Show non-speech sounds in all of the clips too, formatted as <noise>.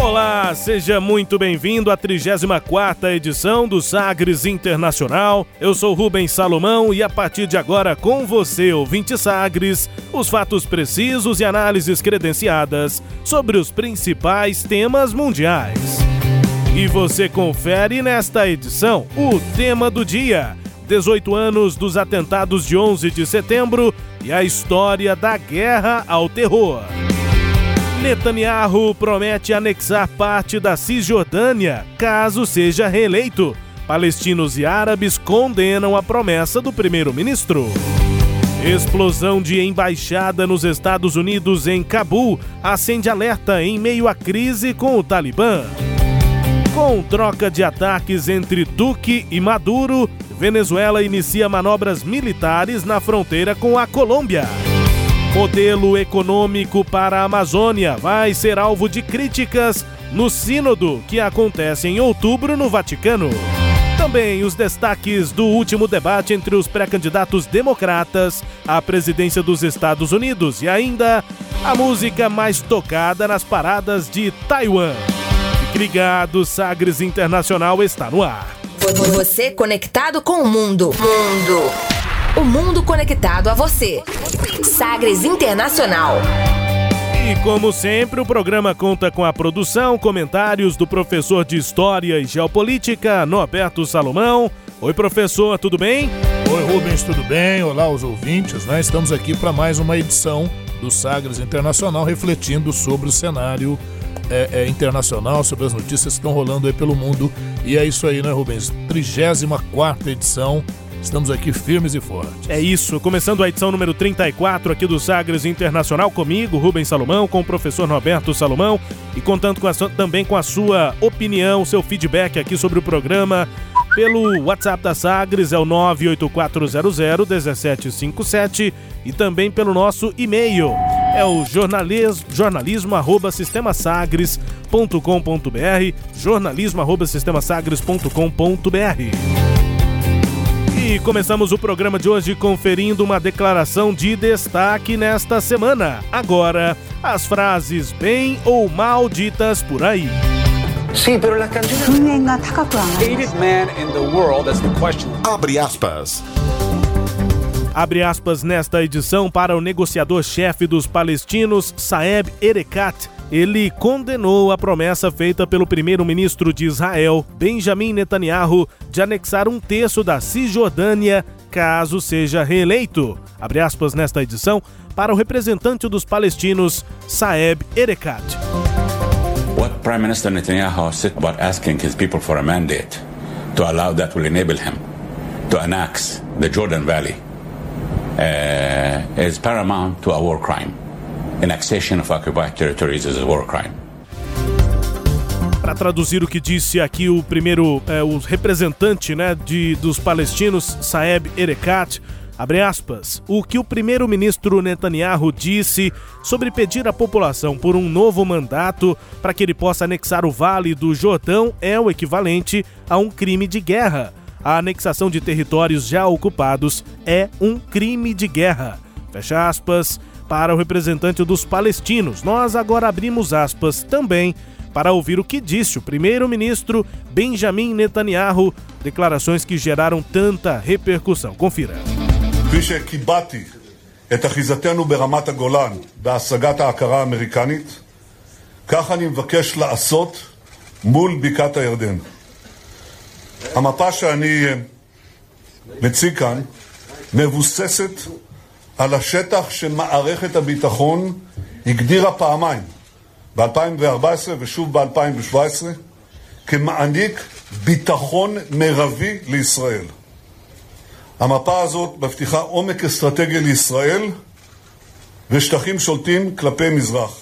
Olá, seja muito bem-vindo à 34ª edição do Sagres Internacional. Eu sou Rubens Salomão e a partir de agora com você, ouvinte Sagres, os fatos precisos e análises credenciadas sobre os principais temas mundiais. E você confere nesta edição o tema do dia: 18 anos dos atentados de 11 de setembro e a história da guerra ao terror. Netanyahu promete anexar parte da Cisjordânia caso seja reeleito. Palestinos e árabes condenam a promessa do primeiro-ministro. Explosão de embaixada nos Estados Unidos em Cabul acende alerta em meio à crise com o Talibã. Com troca de ataques entre Duque e Maduro, Venezuela inicia manobras militares na fronteira com a Colômbia. Modelo econômico para a Amazônia vai ser alvo de críticas no Sínodo, que acontece em outubro no Vaticano. Também os destaques do último debate entre os pré-candidatos democratas à presidência dos Estados Unidos e ainda a música mais tocada nas paradas de Taiwan. Fique ligado, Sagres Internacional está no ar. Você conectado com o mundo. Mundo. O mundo conectado a você. Sagres Internacional. E como sempre, o programa conta com a produção, comentários do professor de História e Geopolítica, Norberto Salomão. Oi, professor, tudo bem? Oi, Rubens, tudo bem? Olá, os ouvintes, né? Estamos aqui para mais uma edição do Sagres Internacional, refletindo sobre o cenário é, é, internacional, sobre as notícias que estão rolando aí pelo mundo. E é isso aí, né, Rubens? 34 edição Estamos aqui firmes e fortes. É isso, começando a edição número 34 aqui do Sagres Internacional comigo, Rubens Salomão, com o professor Roberto Salomão e contando com a, também com a sua opinião, seu feedback aqui sobre o programa pelo WhatsApp da Sagres, é o 984001757 e também pelo nosso e-mail, é o jornalismo, jornalismo arroba sistemasagres.com.br jornalismo arroba sistemasagres.com.br e começamos o programa de hoje conferindo uma declaração de destaque nesta semana. Agora, as frases bem ou mal ditas por aí. Abre aspas. Abre aspas nesta edição para o negociador-chefe dos palestinos, Saeb Erekat, ele condenou a promessa feita pelo primeiro-ministro de Israel, Benjamin Netanyahu, de anexar um terço da Cisjordânia caso seja reeleito. Abre aspas nesta edição para o representante dos palestinos, Saeb Erekat. What Prime Minister Netanyahu said about asking his people for a mandate to allow that will enable him to annex the Jordan Valley uh, is paramount to a war crime. Annexation of occupied territories is a war crime. Para traduzir o que disse aqui o primeiro, é, o representante né, de, dos palestinos, Saeb Erekat, abre aspas, o que o primeiro-ministro Netanyahu disse sobre pedir à população por um novo mandato para que ele possa anexar o Vale do Jordão é o equivalente a um crime de guerra. A anexação de territórios já ocupados é um crime de guerra. Fecha aspas para o representante dos palestinos. Nós agora abrimos aspas também para ouvir o que disse o primeiro-ministro Benjamin Netanyahu, declarações que geraram tanta repercussão. Confira. את אחיזתנו ברמת הגולן בהשגת ההכרה האמריקנית, כך אני מבקש לעשות מול בקעת הירדן. המפה שאני מציג כאן מבוססת על השטח שמערכת הביטחון הגדירה פעמיים, ב-2014 ושוב ב-2017, כמעניק ביטחון מרבי לישראל. המפה הזאת מבטיחה עומק אסטרטגי לישראל ושטחים שולטים כלפי מזרח.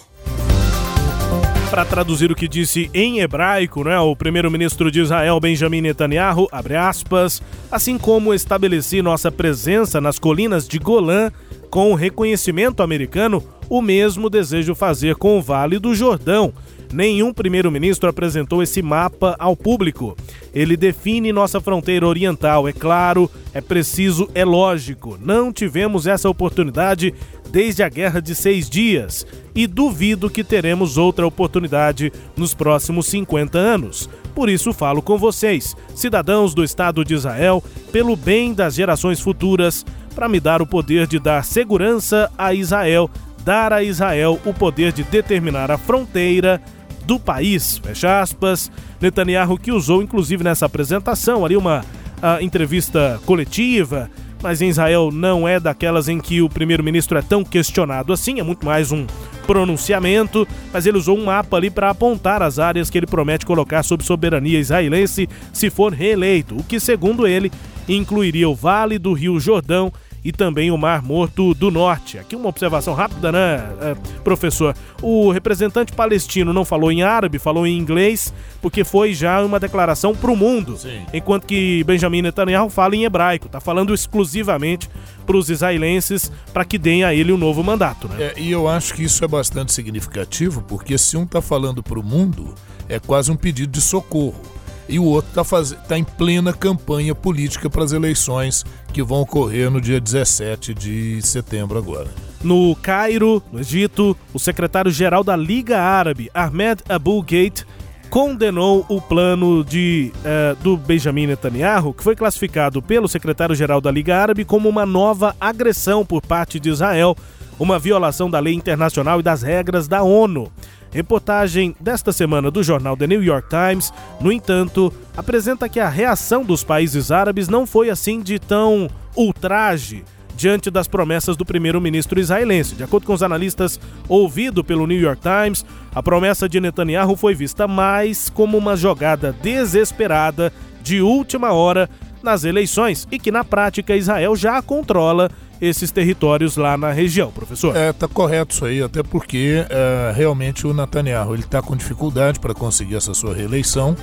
Para traduzir o que disse em hebraico, né, o primeiro-ministro de Israel, Benjamin Netanyahu, abre aspas, assim como estabeleci nossa presença nas colinas de Golã com reconhecimento americano, o mesmo desejo fazer com o Vale do Jordão. Nenhum primeiro-ministro apresentou esse mapa ao público. Ele define nossa fronteira oriental, é claro, é preciso, é lógico. Não tivemos essa oportunidade desde a Guerra de Seis Dias e duvido que teremos outra oportunidade nos próximos 50 anos. Por isso falo com vocês, cidadãos do Estado de Israel, pelo bem das gerações futuras, para me dar o poder de dar segurança a Israel, dar a Israel o poder de determinar a fronteira do país. Fecha aspas. Netanyahu que usou inclusive nessa apresentação ali uma uh, entrevista coletiva mas em Israel não é daquelas em que o primeiro-ministro é tão questionado assim, é muito mais um pronunciamento, mas ele usou um mapa ali para apontar as áreas que ele promete colocar sob soberania israelense se for reeleito, o que, segundo ele, incluiria o Vale do Rio Jordão e também o Mar Morto do Norte. Aqui uma observação rápida, né, é, professor? O representante palestino não falou em árabe, falou em inglês, porque foi já uma declaração para o mundo. Sim. Enquanto que Benjamin Netanyahu fala em hebraico, está falando exclusivamente para os israelenses para que deem a ele um novo mandato. Né? É, e eu acho que isso é bastante significativo, porque se um está falando para o mundo, é quase um pedido de socorro e o outro está faz... tá em plena campanha política para as eleições que vão ocorrer no dia 17 de setembro agora. No Cairo, no Egito, o secretário-geral da Liga Árabe, Ahmed Abu Gate, condenou o plano de, uh, do Benjamin Netanyahu, que foi classificado pelo secretário-geral da Liga Árabe como uma nova agressão por parte de Israel, uma violação da lei internacional e das regras da ONU. Reportagem desta semana do jornal The New York Times, no entanto, apresenta que a reação dos países árabes não foi assim de tão ultraje diante das promessas do primeiro-ministro israelense. De acordo com os analistas ouvido pelo New York Times, a promessa de Netanyahu foi vista mais como uma jogada desesperada de última hora nas eleições e que na prática Israel já controla esses territórios lá na região, professor. É, tá correto isso aí, até porque é, realmente o Netanyahu ele está com dificuldade para conseguir essa sua reeleição,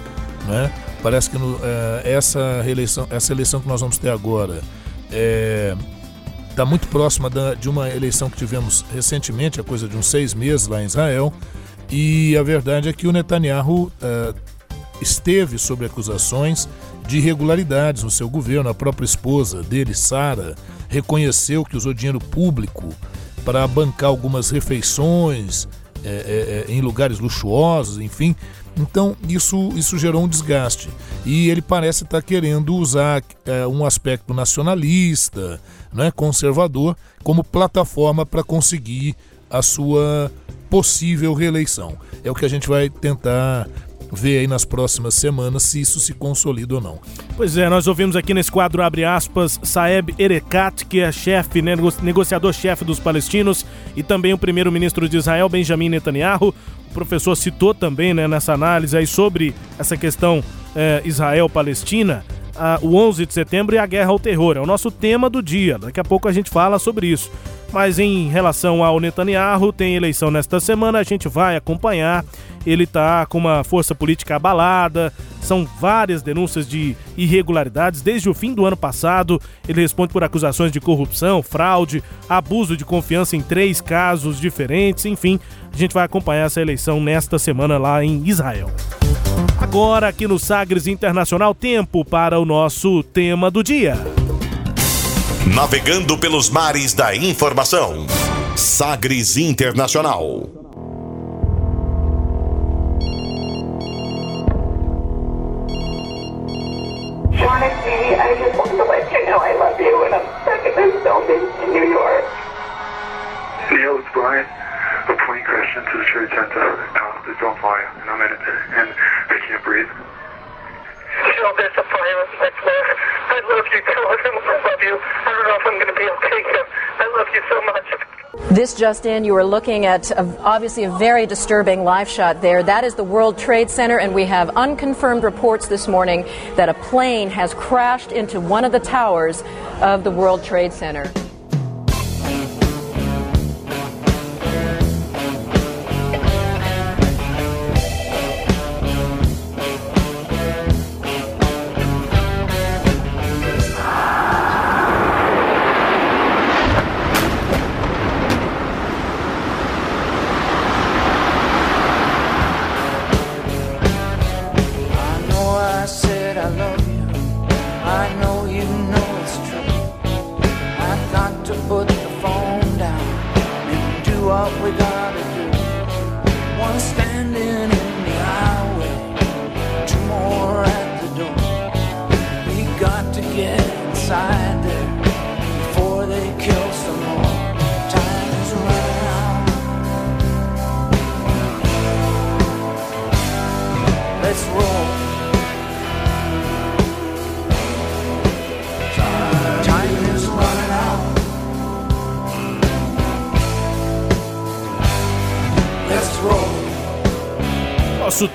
né? Parece que no, é, essa reeleição, essa eleição que nós vamos ter agora é está muito próxima da, de uma eleição que tivemos recentemente, a coisa de uns seis meses lá em Israel. E a verdade é que o Netanyahu é, esteve sob acusações de irregularidades no seu governo. A própria esposa dele, Sara, reconheceu que usou dinheiro público para bancar algumas refeições é, é, é, em lugares luxuosos, enfim. Então isso, isso gerou um desgaste. E ele parece estar querendo usar é, um aspecto nacionalista, né, conservador, como plataforma para conseguir a sua possível reeleição. É o que a gente vai tentar ver aí nas próximas semanas se isso se consolida ou não. Pois é, nós ouvimos aqui nesse quadro, abre aspas, Saeb Erekat, que é chefe, negociador-chefe dos palestinos, e também o primeiro-ministro de Israel, Benjamin Netanyahu. O professor citou também né, nessa análise aí sobre essa questão é, Israel-Palestina. O 11 de setembro e a guerra ao terror. É o nosso tema do dia. Daqui a pouco a gente fala sobre isso. Mas em relação ao Netanyahu, tem eleição nesta semana, a gente vai acompanhar. Ele está com uma força política abalada, são várias denúncias de irregularidades desde o fim do ano passado. Ele responde por acusações de corrupção, fraude, abuso de confiança em três casos diferentes. Enfim, a gente vai acompanhar essa eleição nesta semana lá em Israel. Agora, aqui no Sagres Internacional, tempo para o nosso tema do dia. Navegando pelos mares da informação. Sagres Internacional. Shaughnessy, I just want to let you know I love you and I'm stuck in this building in New York. Neil, it's Brian. A plane crashed into the Trade Center. Uh, there's on fire, and I'm in it, and I can't breathe. Jill, there's a fire in my. I love you, too. I love you. I don't know if I'm going to be okay here. I love you so much. This just in, you are looking at a, obviously a very disturbing live shot there. That is the World Trade Center, and we have unconfirmed reports this morning that a plane has crashed into one of the towers of the World Trade Center.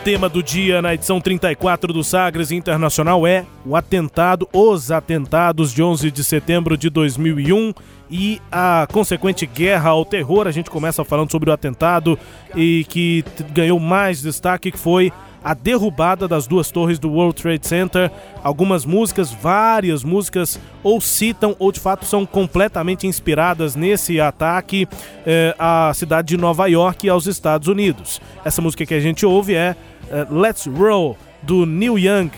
Tema do dia na edição 34 do Sagres Internacional é o atentado, os atentados de 11 de setembro de 2001 e a consequente guerra ao terror. A gente começa falando sobre o atentado e que ganhou mais destaque que foi a derrubada das duas torres do World Trade Center. Algumas músicas, várias músicas, ou citam ou de fato são completamente inspiradas nesse ataque eh, à cidade de Nova York e aos Estados Unidos. Essa música que a gente ouve é eh, Let's Roll, do Neil Young.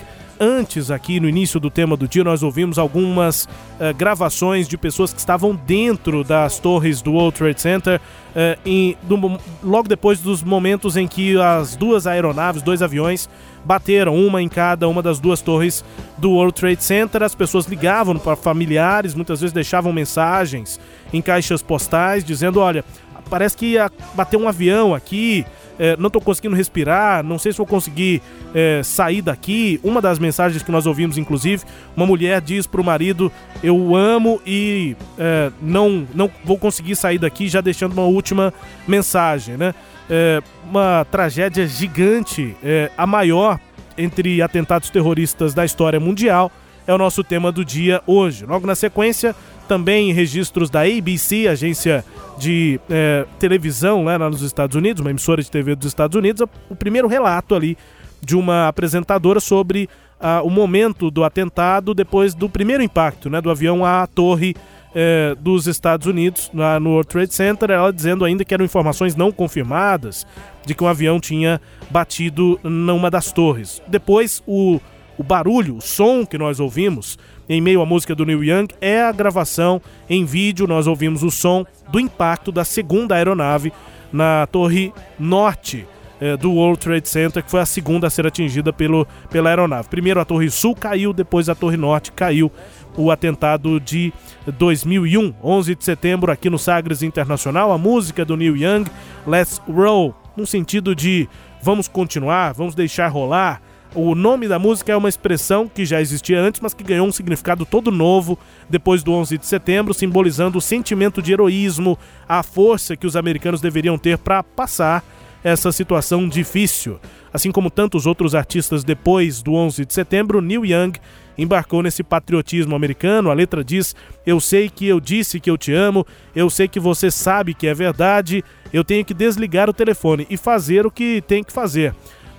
Antes, aqui no início do tema do dia, nós ouvimos algumas eh, gravações de pessoas que estavam dentro das torres do World Trade Center, eh, em- do logo depois dos momentos em que as duas aeronaves, dois aviões, bateram, uma em cada uma das duas torres do World Trade Center. As pessoas ligavam para familiares, muitas vezes deixavam mensagens em caixas postais dizendo: Olha, parece que ia bater um avião aqui. É, não estou conseguindo respirar, não sei se vou conseguir é, sair daqui. Uma das mensagens que nós ouvimos, inclusive, uma mulher diz para o marido: Eu amo e é, não, não vou conseguir sair daqui, já deixando uma última mensagem, né? É, uma tragédia gigante, é, a maior entre atentados terroristas da história mundial, é o nosso tema do dia hoje. Logo na sequência, também registros da ABC, agência de é, televisão né, lá nos Estados Unidos, uma emissora de TV dos Estados Unidos, o primeiro relato ali de uma apresentadora sobre ah, o momento do atentado depois do primeiro impacto né, do avião à torre eh, dos Estados Unidos, no World Trade Center, ela dizendo ainda que eram informações não confirmadas de que um avião tinha batido numa das torres. Depois, o, o barulho, o som que nós ouvimos em meio à música do Neil Young é a gravação em vídeo. Nós ouvimos o som do impacto da segunda aeronave na torre norte eh, do World Trade Center, que foi a segunda a ser atingida pelo, pela aeronave. Primeiro a Torre Sul caiu, depois a Torre Norte caiu. O atentado de 2001, 11 de setembro, aqui no Sagres Internacional. A música do Neil Young, Let's Roll, no sentido de vamos continuar, vamos deixar rolar. O nome da música é uma expressão que já existia antes, mas que ganhou um significado todo novo depois do 11 de setembro, simbolizando o sentimento de heroísmo, a força que os americanos deveriam ter para passar essa situação difícil. Assim como tantos outros artistas depois do 11 de setembro, Neil Young embarcou nesse patriotismo americano. A letra diz: Eu sei que eu disse que eu te amo, eu sei que você sabe que é verdade, eu tenho que desligar o telefone e fazer o que tem que fazer.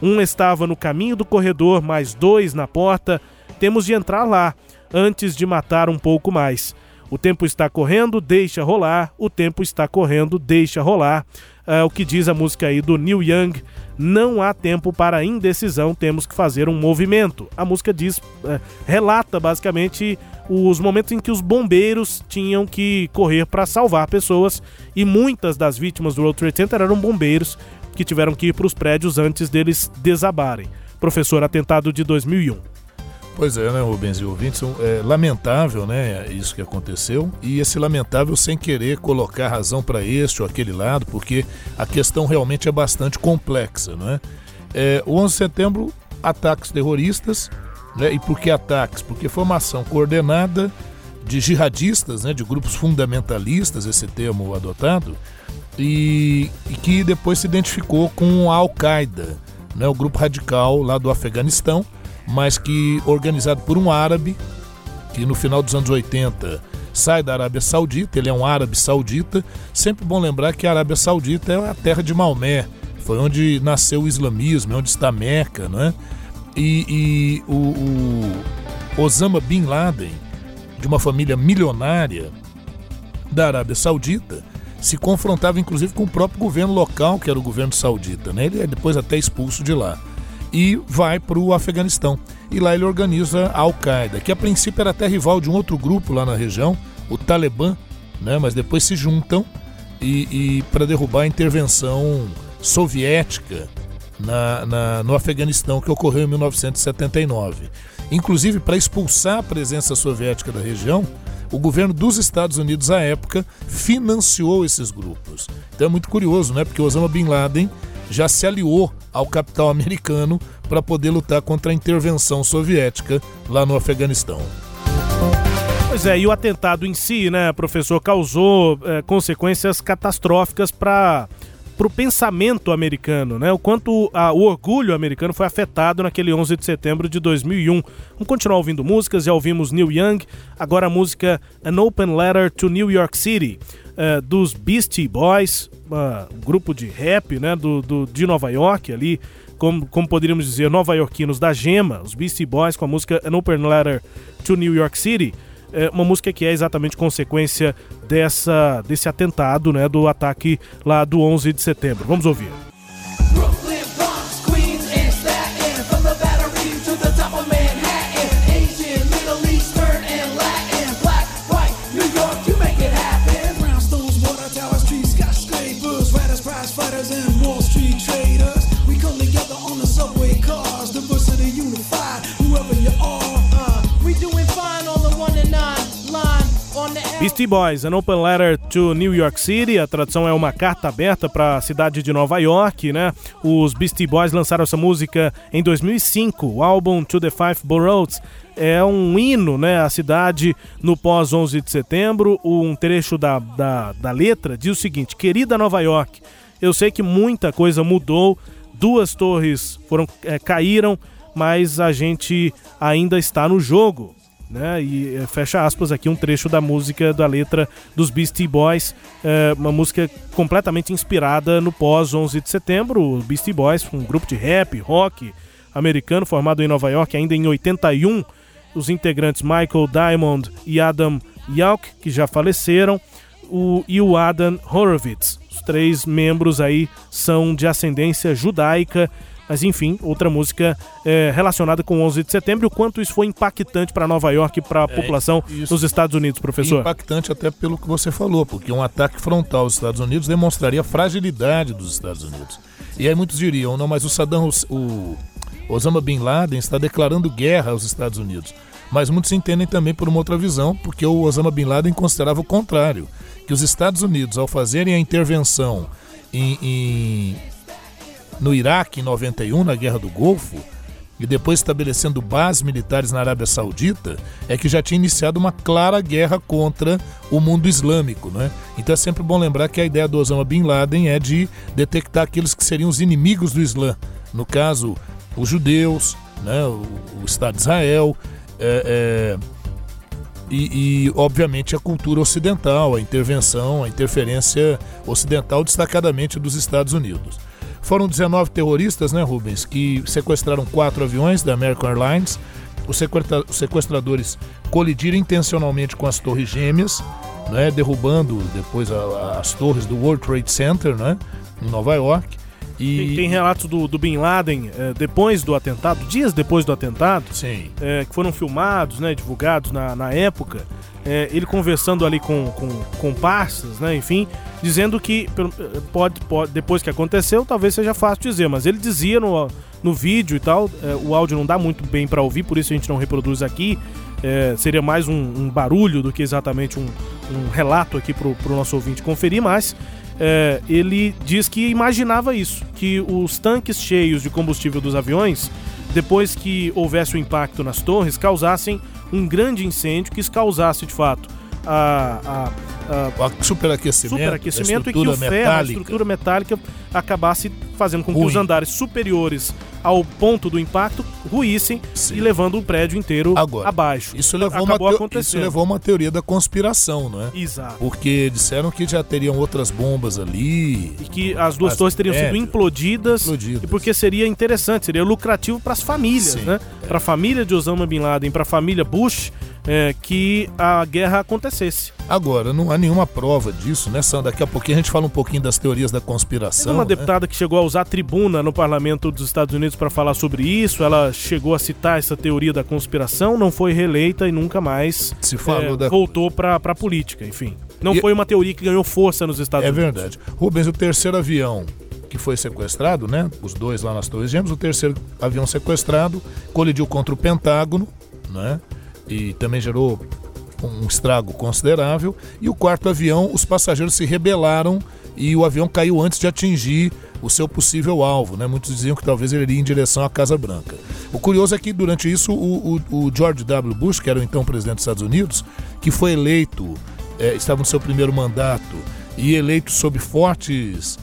Um estava no caminho do corredor, mais dois na porta. Temos de entrar lá antes de matar um pouco mais. O tempo está correndo, deixa rolar. O tempo está correndo, deixa rolar. É o que diz a música aí do Neil Young. Não há tempo para indecisão, temos que fazer um movimento. A música diz, é, relata basicamente os momentos em que os bombeiros tinham que correr para salvar pessoas e muitas das vítimas do World Trade Center eram bombeiros que tiveram que ir para os prédios antes deles desabarem. Professor, atentado de 2001. Pois é, né, Rubens e ouvintes, é lamentável, né, isso que aconteceu, e esse lamentável sem querer colocar razão para este ou aquele lado, porque a questão realmente é bastante complexa, não é? é o 11 de setembro, ataques terroristas, né, e por que ataques? Porque foi uma ação coordenada de jihadistas, né, de grupos fundamentalistas, esse termo adotado, e, e que depois se identificou com a Al-Qaeda, né, o grupo radical lá do Afeganistão, mas que organizado por um árabe, que no final dos anos 80 sai da Arábia Saudita, ele é um árabe saudita. Sempre bom lembrar que a Arábia Saudita é a terra de Maomé, foi onde nasceu o islamismo, é onde está Meca, não é? E, e o, o Osama Bin Laden, de uma família milionária da Arábia Saudita, se confrontava inclusive com o próprio governo local, que era o governo saudita, né? Ele é depois até expulso de lá e vai para o Afeganistão. E lá ele organiza a Al-Qaeda, que a princípio era até rival de um outro grupo lá na região, o Talibã, né? mas depois se juntam e, e para derrubar a intervenção soviética na, na, no Afeganistão que ocorreu em 1979. Inclusive, para expulsar a presença soviética da região, o governo dos Estados Unidos, à época, financiou esses grupos. Então é muito curioso, né? Porque Osama Bin Laden já se aliou ao capital americano para poder lutar contra a intervenção soviética lá no Afeganistão. Pois é, e o atentado em si, né, professor, causou é, consequências catastróficas para para o pensamento americano, né? O quanto a, o orgulho americano foi afetado naquele 11 de setembro de 2001. Vamos continuar ouvindo músicas, já ouvimos Neil Young, agora a música An Open Letter to New York City, uh, dos Beastie Boys, uh, um grupo de rap, né, do, do, de Nova York ali, como, como poderíamos dizer, nova-iorquinos da gema, os Beastie Boys com a música An Open Letter to New York City é uma música que é exatamente consequência dessa, desse atentado, né, do ataque lá do 11 de setembro. Vamos ouvir. Beastie Boys, An Open Letter to New York City. A tradução é uma carta aberta para a cidade de Nova York, né? Os Beastie Boys lançaram essa música em 2005. O álbum To the Five Boroughs é um hino, né? A cidade no pós 11 de setembro. Um trecho da, da, da letra diz o seguinte: Querida Nova York, eu sei que muita coisa mudou. Duas torres foram é, caíram, mas a gente ainda está no jogo né? E é, fecha aspas aqui um trecho da música da letra dos Beastie Boys, é, uma música completamente inspirada no pós 11 de setembro. O Beastie Boys, um grupo de rap, rock americano formado em Nova York ainda em 81. Os integrantes Michael Diamond e Adam Yauch, que já faleceram, o, e o Adam Horowitz. Os três membros aí são de ascendência judaica mas enfim, outra música é, relacionada com 11 de setembro o quanto isso foi impactante para Nova York e para a é, população nos Estados Unidos, professor. Impactante até pelo que você falou, porque um ataque frontal aos Estados Unidos demonstraria a fragilidade dos Estados Unidos. E aí muitos diriam, não, mas o Saddam, o Osama Bin Laden está declarando guerra aos Estados Unidos. Mas muitos entendem também por uma outra visão, porque o Osama Bin Laden considerava o contrário, que os Estados Unidos, ao fazerem a intervenção em, em no Iraque em 91, na Guerra do Golfo, e depois estabelecendo bases militares na Arábia Saudita, é que já tinha iniciado uma clara guerra contra o mundo islâmico. Né? Então é sempre bom lembrar que a ideia do Osama Bin Laden é de detectar aqueles que seriam os inimigos do Islã. No caso, os judeus, né? o, Estado de Israel, é, é, e, e, obviamente, a cultura ocidental, a intervenção, a interferência ocidental, destacadamente dos Estados Unidos. Foram 19 terroristas, né, Rubens, que sequestraram quatro aviões da American Airlines. Os sequestradores colidiram intencionalmente com as torres gêmeas, né, derrubando depois a, a, as torres do World Trade Center, né, em Nova York. E... Tem, tem relatos do, do, Bin Laden é, depois do atentado, dias depois do atentado. É, que foram filmados, né, divulgados na, na época, é, ele conversando ali com, com, com parças, né, enfim, dizendo que pode, pode, depois que aconteceu, talvez seja fácil dizer, mas ele dizia no, no vídeo e tal, é, o áudio não dá muito bem para ouvir, por isso a gente não reproduz aqui, é, seria mais um, um, barulho do que exatamente um, um relato aqui para o nosso ouvinte conferir, mas é, ele diz que imaginava isso, que os tanques cheios de combustível dos aviões, depois que houvesse o impacto nas torres, causassem um grande incêndio que causasse de fato a, a, a superaquecimento, superaquecimento e que o ferro, a estrutura metálica, acabasse fazendo com que Ruim. os andares superiores ao ponto do impacto ruíssem Sim. e levando o prédio inteiro Agora, abaixo. Isso levou, Acabou uma isso levou uma teoria da conspiração, não é? Exato. Porque disseram que já teriam outras bombas ali. E que as duas as torres teriam sido implodidas, implodidas. E porque seria interessante, seria lucrativo para as famílias, Sim, né? É. Para a família de Osama Bin Laden, para a família Bush, é, que a guerra acontecesse. Agora, não há nenhuma prova disso, né, Sandra? Daqui a pouquinho a gente fala um pouquinho das teorias da conspiração. Tem uma né? deputada que chegou a usar a tribuna no parlamento dos Estados Unidos para falar sobre isso. Ela chegou a citar essa teoria da conspiração, não foi reeleita e nunca mais Se falou é, da... voltou para a política, enfim. Não E- foi uma teoria que ganhou força nos Estados É Unidos. verdade. Rubens, o terceiro avião que foi sequestrado, né? Os dois lá nas Torres Gêmeas, o terceiro avião sequestrado colidiu contra o Pentágono, né? E também gerou um estrago considerável. E o quarto avião, os passageiros se rebelaram e o avião caiu antes de atingir o seu possível alvo, né? Muitos diziam que talvez ele iria em direção à Casa Branca. O curioso é que durante isso o, o- o George W. Bush, que era o então presidente dos Estados Unidos, que foi eleito, eh, estava no seu primeiro mandato e eleito sob fortes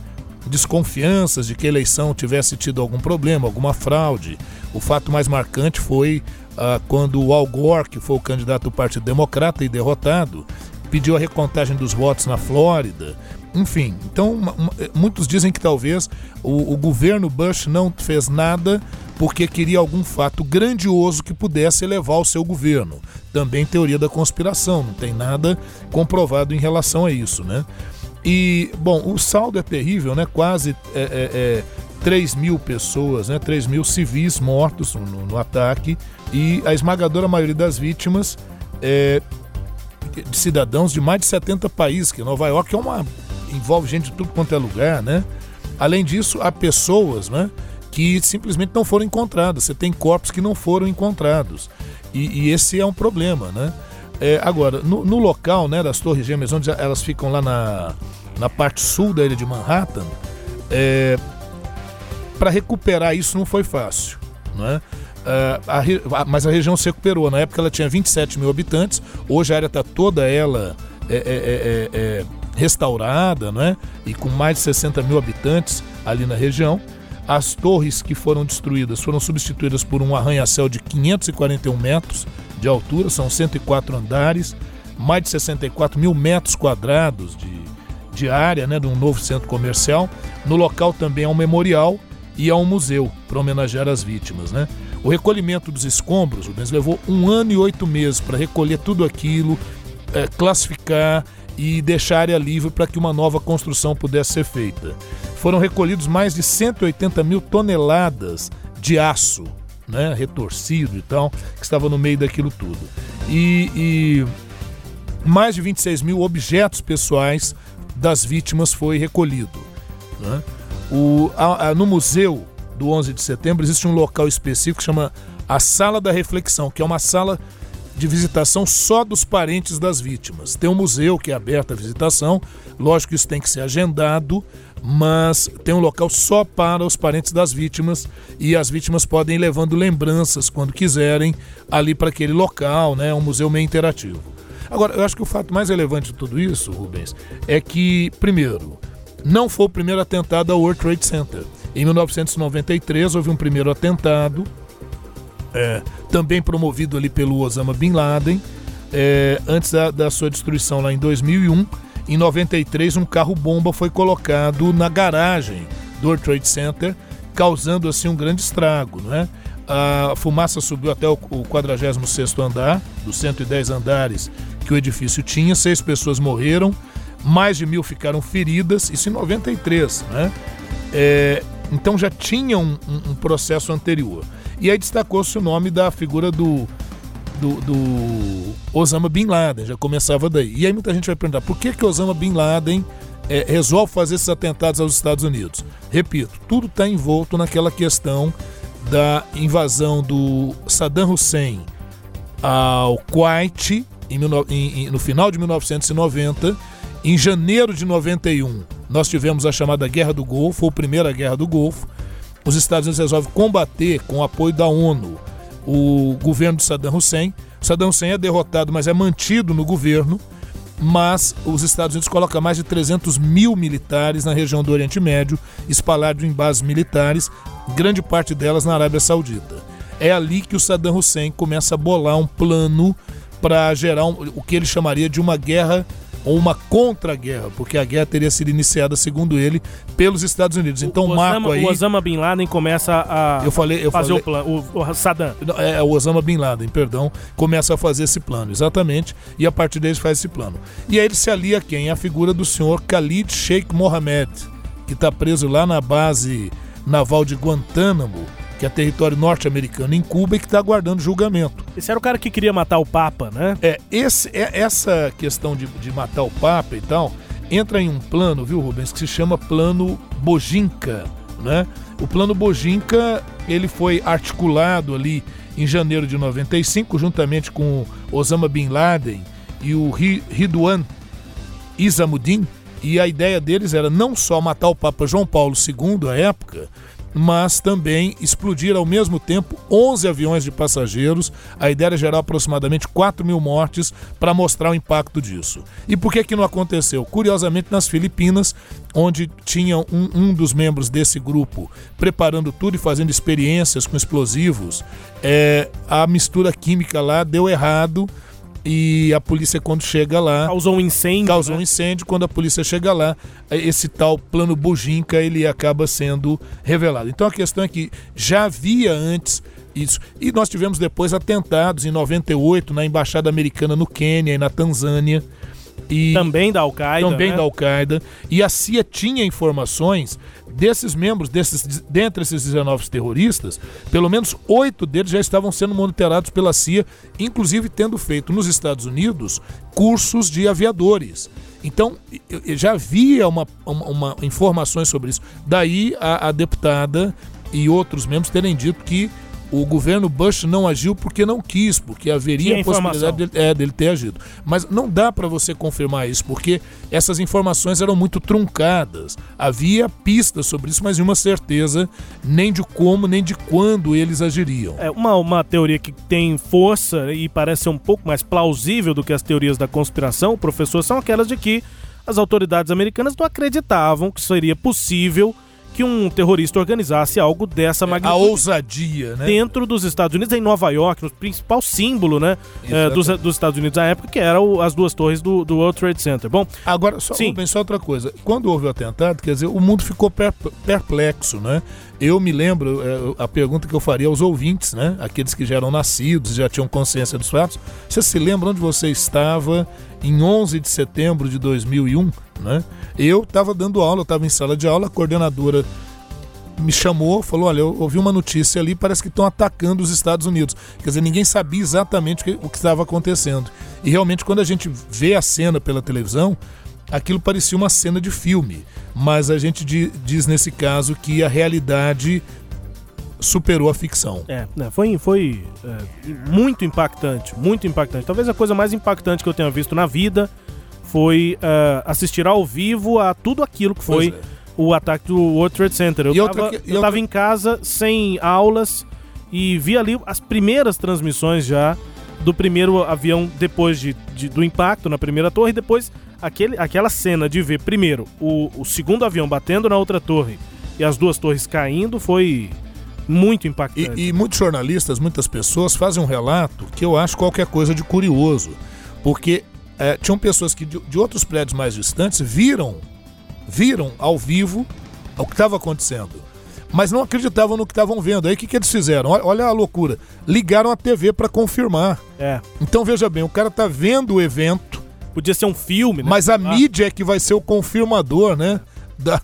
desconfianças de que a eleição tivesse tido algum problema, alguma fraude. O fato mais marcante foi ah, quando o Al Gore, que foi o candidato do Partido Democrata e derrotado, pediu a recontagem dos votos na Flórida. Enfim, então ma- ma- muitos dizem que talvez o, o governo Bush não fez nada porque queria algum fato grandioso que pudesse elevar o seu governo. Também teoria da conspiração, não tem nada comprovado em relação a isso, né? E, bom, o saldo é terrível, né? Quase é, é, é, 3 mil pessoas, né? 3 mil civis mortos no, no ataque e a esmagadora maioria das vítimas é de cidadãos de mais de 70 países, que Nova York é uma envolve gente de tudo quanto é lugar, né? Além disso, há pessoas, né, que simplesmente não foram encontradas. Você tem corpos que não foram encontrados. E, e esse é um problema, né? É, agora, no, no local, né, das Torres Gêmeas, onde elas ficam lá na, na parte sul da ilha de Manhattan, é, para recuperar isso não foi fácil, né? Ah, a a- mas a região se recuperou. Na época ela tinha 27 mil habitantes, hoje a área está toda ela é, é, é, é, é, restaurada, né? E com mais de 60 mil habitantes ali na região. As torres que foram destruídas foram substituídas por um arranha-céu de 541 metros de altura, são 104 andares, mais de 64 mil metros quadrados de, de área né, de um novo centro comercial. No local também há um memorial e há um museu para homenagear as vítimas. Né? O recolhimento dos escombros, Rubens, levou um ano e oito meses para recolher tudo aquilo, eh, classificar e deixar a área livre para que uma nova construção pudesse ser feita. Foram recolhidos mais de 180 mil toneladas de aço, né, retorcido e tal, que estava no meio daquilo tudo. E, e mais de 26 mil objetos pessoais das vítimas foi recolhido. né? O, a- a- no museu do 11 de setembro existe um local específico que chama a Sala da Reflexão, que é uma sala de visitação só dos parentes das vítimas. Tem um museu que é aberto à visitação, lógico que isso tem que ser agendado, mas tem um local só para os parentes das vítimas e as vítimas podem ir levando lembranças quando quiserem ali para aquele local, né? É um museu meio interativo. Agora, eu acho que o fato mais relevante de tudo isso, Rubens, é que, primeiro, não foi o primeiro atentado ao World Trade Center. Em 1993 houve um primeiro atentado, é, também promovido ali pelo Osama Bin Laden, é, antes da, da sua destruição lá em 2001. Em 93, um carro-bomba foi colocado na garagem do World Trade Center, causando assim um grande estrago. Né? A fumaça subiu até o, o 46º andar, dos 110 andares que o edifício tinha, seis pessoas morreram, mais de mil ficaram feridas, isso em 93. Né? É, então já tinha um, um- um processo anterior. E aí destacou-se o nome da figura do, do, do Osama Bin Laden, já começava daí. E aí muita gente vai perguntar, por que que Osama Bin Laden é, resolve fazer esses atentados aos Estados Unidos? Repito, tudo está envolto naquela questão da invasão do Saddam Hussein ao Kuwait em, 19 em- em- no final de 1990. Em janeiro de 91, nós tivemos a chamada Guerra do Golfo, ou Primeira Guerra do Golfo. Os Estados Unidos resolvem combater com o apoio da ONU o governo de Saddam Hussein. Saddam Hussein é derrotado, mas é mantido no governo. Mas os Estados Unidos colocam mais de 300 mil militares na região do Oriente Médio, espalhados em bases militares, grande parte delas na Arábia Saudita. É ali que o Saddam Hussein começa a bolar um plano para gerar um- o que ele chamaria de uma guerra ou uma contra-guerra, porque a guerra teria sido iniciada, segundo ele, pelos Estados Unidos. Então, o, marco Osama, aí. o Osama Bin Laden começa a Eu falei- eu fazer falei- o plano. O, o Saddam. Não, É, o Osama Bin Laden, perdão, começa a fazer esse plano, exatamente, e a partir daí ele faz esse plano. E aí ele se alia a quem? A figura do senhor Khalid Sheikh Mohammed, que está preso lá na base naval de Guantánamo, que é território norte-americano em Cuba e que está aguardando julgamento. Esse era o cara que queria matar o Papa, né? É, esse, é essa questão de, de matar o Papa e tal, entra em um plano, viu, Rubens, que se chama Plano Bojinka, né? O Plano Bojinka, ele foi articulado ali em janeiro de 95, juntamente com Osama Bin Laden e o Ridwan Isamuddin, e a ideia deles era não só matar o Papa João Paulo II à época, mas também explodir ao mesmo tempo 11 aviões de passageiros. A ideia era gerar aproximadamente 4 mil mortes para mostrar o impacto disso. E por que, que não aconteceu? Curiosamente, nas Filipinas, onde tinha um, um dos membros desse grupo preparando tudo e fazendo experiências com explosivos, é, a mistura química lá deu errado e a polícia quando chega lá causou um incêndio causou né? um incêndio. Quando a polícia chega lá esse tal plano Bujinka ele acaba sendo revelado. Então a questão é que já havia antes isso. E nós tivemos depois atentados em 98 na embaixada americana no Quênia e na Tanzânia e também da Al-Qaeda também né? da Al-Qaeda e a CIA tinha informações desses membros, desses, dentre esses 19 terroristas, pelo menos oito deles já estavam sendo monitorados pela CIA, inclusive tendo feito nos Estados Unidos cursos de aviadores. Então, já havia uma, uma, uma informações sobre isso. Daí a, a deputada e outros membros terem dito que o governo Bush não agiu porque não quis, porque haveria a possibilidade dele, é, dele, ter agido. Mas não dá para você confirmar isso, porque essas informações eram muito truncadas. Havia pistas sobre isso, mas nenhuma certeza nem de como, nem de quando eles agiriam. É uma, uma teoria que tem força e parece ser um pouco mais plausível do que as teorias da conspiração, professor, são aquelas de que as autoridades americanas não acreditavam que seria possível que um terrorista organizasse algo dessa magnitude. A ousadia, né? Dentro dos Estados Unidos, em Nova York, no principal símbolo né, é, dos, dos, Estados Unidos à época, que eram as duas torres do, do World Trade Center. Bom, agora, só, sim. só outra coisa. Quando houve o atentado, quer dizer, o mundo ficou perplexo, né? Eu me lembro, é, a pergunta que eu faria aos ouvintes, né? Aqueles que já eram nascidos, já tinham consciência dos fatos. Você se lembra onde você estava em 11 de setembro de 2001? Né? Eu estava dando aula, estava em sala de aula, a coordenadora me chamou, falou: Olha, eu ouvi uma notícia ali, parece que estão atacando os Estados Unidos. Quer dizer, ninguém sabia exatamente o que estava acontecendo. E realmente, quando a gente vê a cena pela televisão, aquilo parecia uma cena de filme. Mas a gente diz nesse caso que a realidade superou a ficção. É, né, foi, foi é, muito impactante, muito impactante. Talvez a coisa mais impactante que eu tenha visto na vida foi uh, assistir ao vivo a tudo aquilo que foi é. o ataque do World Trade Center. Eu estava outra... em casa sem aulas e vi ali as primeiras transmissões já do primeiro avião depois de, de do impacto na primeira torre e depois aquele, aquela cena de ver primeiro o, o segundo avião batendo na outra torre e as duas torres caindo foi muito impactante. E, e, muitos jornalistas, muitas pessoas fazem um relato que eu acho qualquer coisa de curioso, porque é, tinham pessoas que de, de, outros prédios mais distantes viram, viram ao vivo o que estava acontecendo, mas não acreditavam no que estavam vendo. Aí o que, que eles fizeram? Olha, a loucura, ligaram a TV para confirmar. É. Então veja bem, o cara está vendo o evento. Podia ser um filme, né? Mas a ah. mídia é que vai ser o confirmador, né? <laughs> da,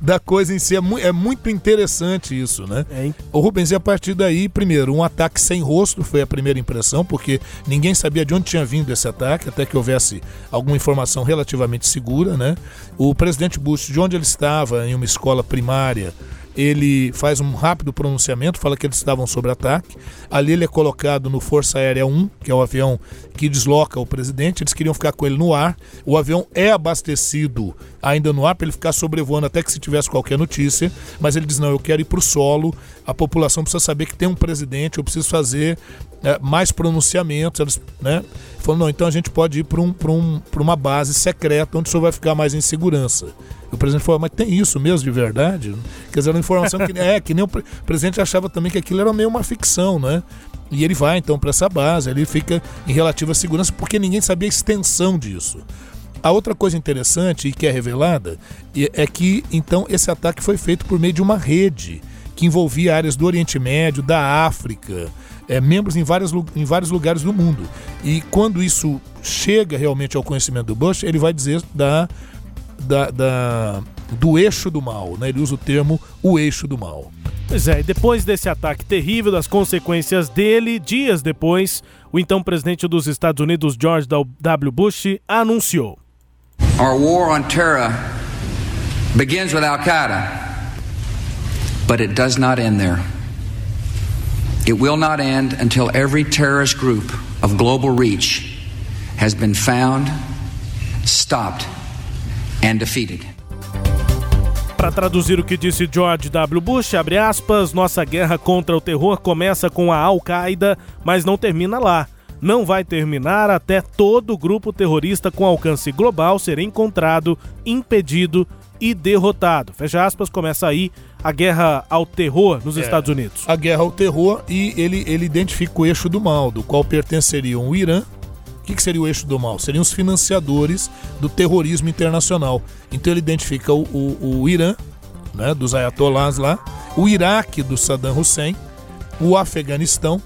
da coisa em si. É, mu é muito interessante isso, né? É, o Rubens, e a partir daí, primeiro, um ataque sem rosto foi a primeira impressão, porque ninguém sabia de onde tinha vindo esse ataque, até que houvesse alguma informação relativamente segura, né? O presidente Bush, de onde ele estava, em uma escola primária, ele faz um rápido pronunciamento, fala que eles estavam sob ataque. Ali ele é colocado no Força Aérea 1, que é o avião que desloca o presidente. Eles queriam ficar com ele no ar. O avião é abastecido ainda no ar para ele ficar sobrevoando até que se tivesse qualquer notícia. Mas ele diz: não, eu quero ir para o solo. A população precisa saber que tem um presidente. Eu preciso fazer é, mais pronunciamentos. Eles, né? Falou: não, então a gente pode ir para um, um, uma base secreta onde o senhor vai ficar mais em segurança. O presidente falou, mas tem isso mesmo de verdade? Quer dizer, uma informação que é que nem o presidente achava também que aquilo era meio uma ficção, né? E ele vai então para essa base, ele fica em relativa segurança porque ninguém sabia a extensão disso. A outra coisa interessante e que é revelada é que então esse ataque foi feito por meio de uma rede que envolvia áreas do Oriente Médio, da África, é, membros em, várias, em vários lugares do mundo. E quando isso chega realmente ao conhecimento do Bush, ele vai dizer da da, da, do eixo do mal, né? Ele usa o termo o eixo do mal. Pois é, depois desse ataque terrível, das consequências dele, dias depois, o então presidente dos Estados Unidos, George W. Bush, anunciou: Our war on terror begins with Al Qaeda, but it does not end there. It will not end until every terrorist group of global reach has been found, stopped, and defeated. Para traduzir o que disse George W. Bush, abre aspas, nossa guerra contra o terror começa com a Al-Qaeda, mas não termina lá. Não vai terminar até todo grupo terrorista com alcance global ser encontrado, impedido e derrotado. Fecha aspas, começa aí a guerra ao terror nos É, Estados Unidos. A guerra ao terror e ele, ele identifica o eixo do mal, do qual pertenceriam o Irã. O que, que seria o eixo do mal? Seriam os financiadores do terrorismo internacional. Então ele identifica o, o, o Irã, né, dos ayatolás lá, o Iraque do Saddam Hussein, o Afeganistão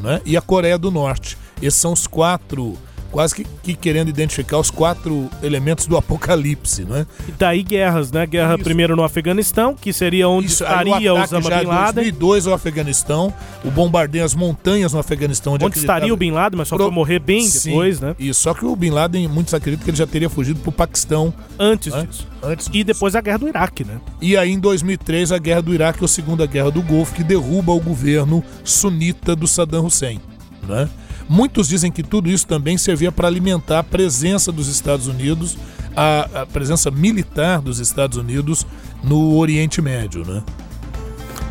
né, e a Coreia do Norte. Esses são os quatro, quase que, que querendo identificar os quatro elementos do apocalipse. Né? E daí guerras, né? Guerra primeiro no Afeganistão, que seria onde Isso, o estaria ataque Osama já Bin em Laden. 2002 o Afeganistão, o bombardeio às montanhas no Afeganistão. Onde estaria o Bin Laden, mas só foi morrer bem Sim, depois, né? Isso, só que o Bin Laden, muitos acreditam que ele já teria fugido pro Paquistão. Antes né? disso. Antes E depois a guerra do Iraque, né? E aí, em 2003, a Guerra do Iraque, ou Segunda Guerra do Golfo, que derruba o governo sunita do Saddam Hussein. Né? Muitos dizem que tudo isso também servia para alimentar a presença dos Estados Unidos, a, a presença militar dos Estados Unidos no Oriente Médio. Né?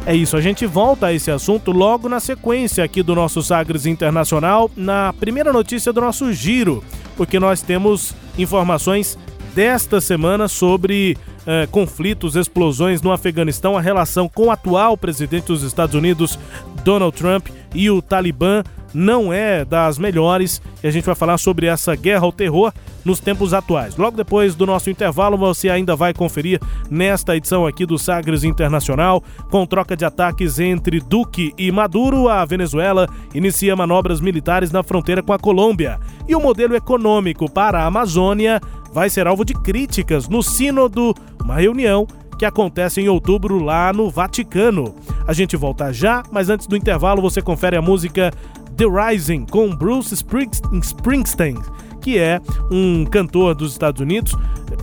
É isso, a gente volta a esse assunto logo na sequência aqui do nosso Sagres Internacional, na primeira notícia do nosso giro, porque nós temos informações desta semana sobre eh, conflitos, explosões no Afeganistão, a relação com o atual presidente dos Estados Unidos, Donald Trump, e o Talibã não é das melhores e a gente vai falar sobre essa guerra ao terror nos tempos atuais. Logo depois do nosso intervalo, você ainda vai conferir nesta edição aqui do Sagres Internacional, com troca de ataques entre Duque e Maduro, a Venezuela inicia manobras militares na fronteira com a Colômbia. E o modelo econômico para a Amazônia vai ser alvo de críticas no Sínodo, uma reunião que acontece em outubro lá no Vaticano. A gente volta já, mas antes do intervalo você confere a música The Rising com Bruce Springs- Springsteen, que é um cantor dos Estados Unidos,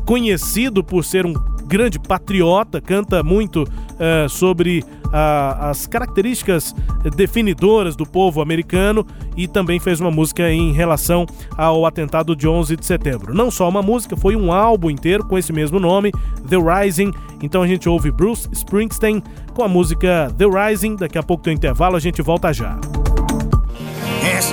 conhecido por ser um grande patriota, canta muito eh, sobre as características definidoras do povo americano e também fez uma música em relação ao atentado de 11 de setembro. Não só uma música, foi um álbum inteiro com esse mesmo nome, The Rising. Então a gente ouve Bruce Springsteen com a música The Rising. Daqui a pouco tem um intervalo, a gente volta já. Can't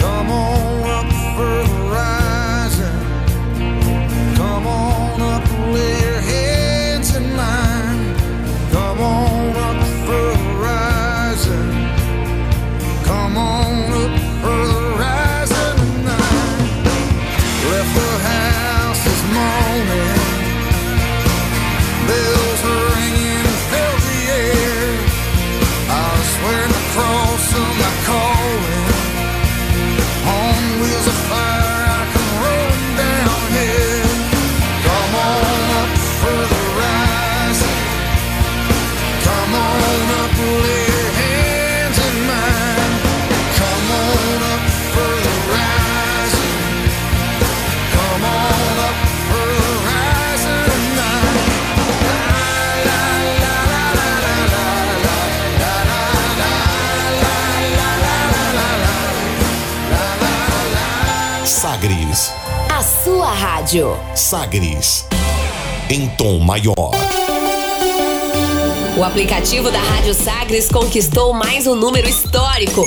Come on up for rádio. Sagres. Em tom maior. O aplicativo da Rádio Sagres conquistou mais um número histórico.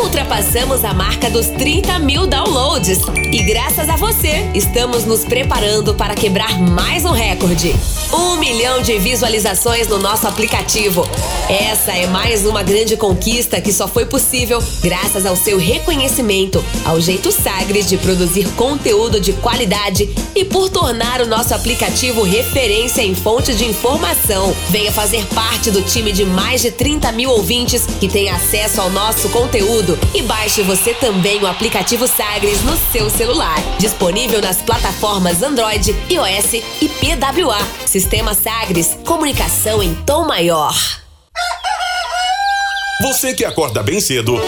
Ultrapassamos a marca dos 30 mil downloads. E graças a você, estamos nos preparando para quebrar mais um recorde. Um milhão de visualizações no nosso aplicativo. Essa é mais uma grande conquista que só foi possível graças ao seu reconhecimento, ao jeito Sagres de produzir conteúdo de qualidade e por tornar o nosso aplicativo referência em fonte de informação. Venha fazer parte do time de mais de 30 mil ouvintes que tem acesso ao nosso conteúdo e baixe você também o aplicativo Sagres no seu celular. Disponível nas plataformas Android, iOS e PWA. Sistema Sagres, comunicação em tom maior. Você que acorda bem cedo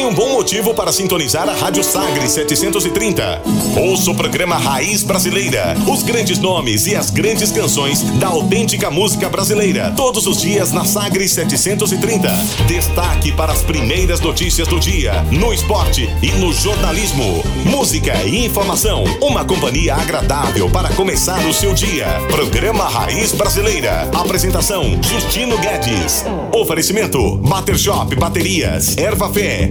tem um bom motivo para sintonizar a Rádio Sagres 730. Ouça o programa Raiz Brasileira, os grandes nomes e as grandes canções da autêntica música brasileira, todos os dias na Sagres 730. Destaque para as primeiras notícias do dia, no esporte e no jornalismo. Música e informação, uma companhia agradável para começar o seu dia. Programa Raiz Brasileira. Apresentação: Justino Guedes. Oferecimento: Bater Shop Baterias, Erva Fé,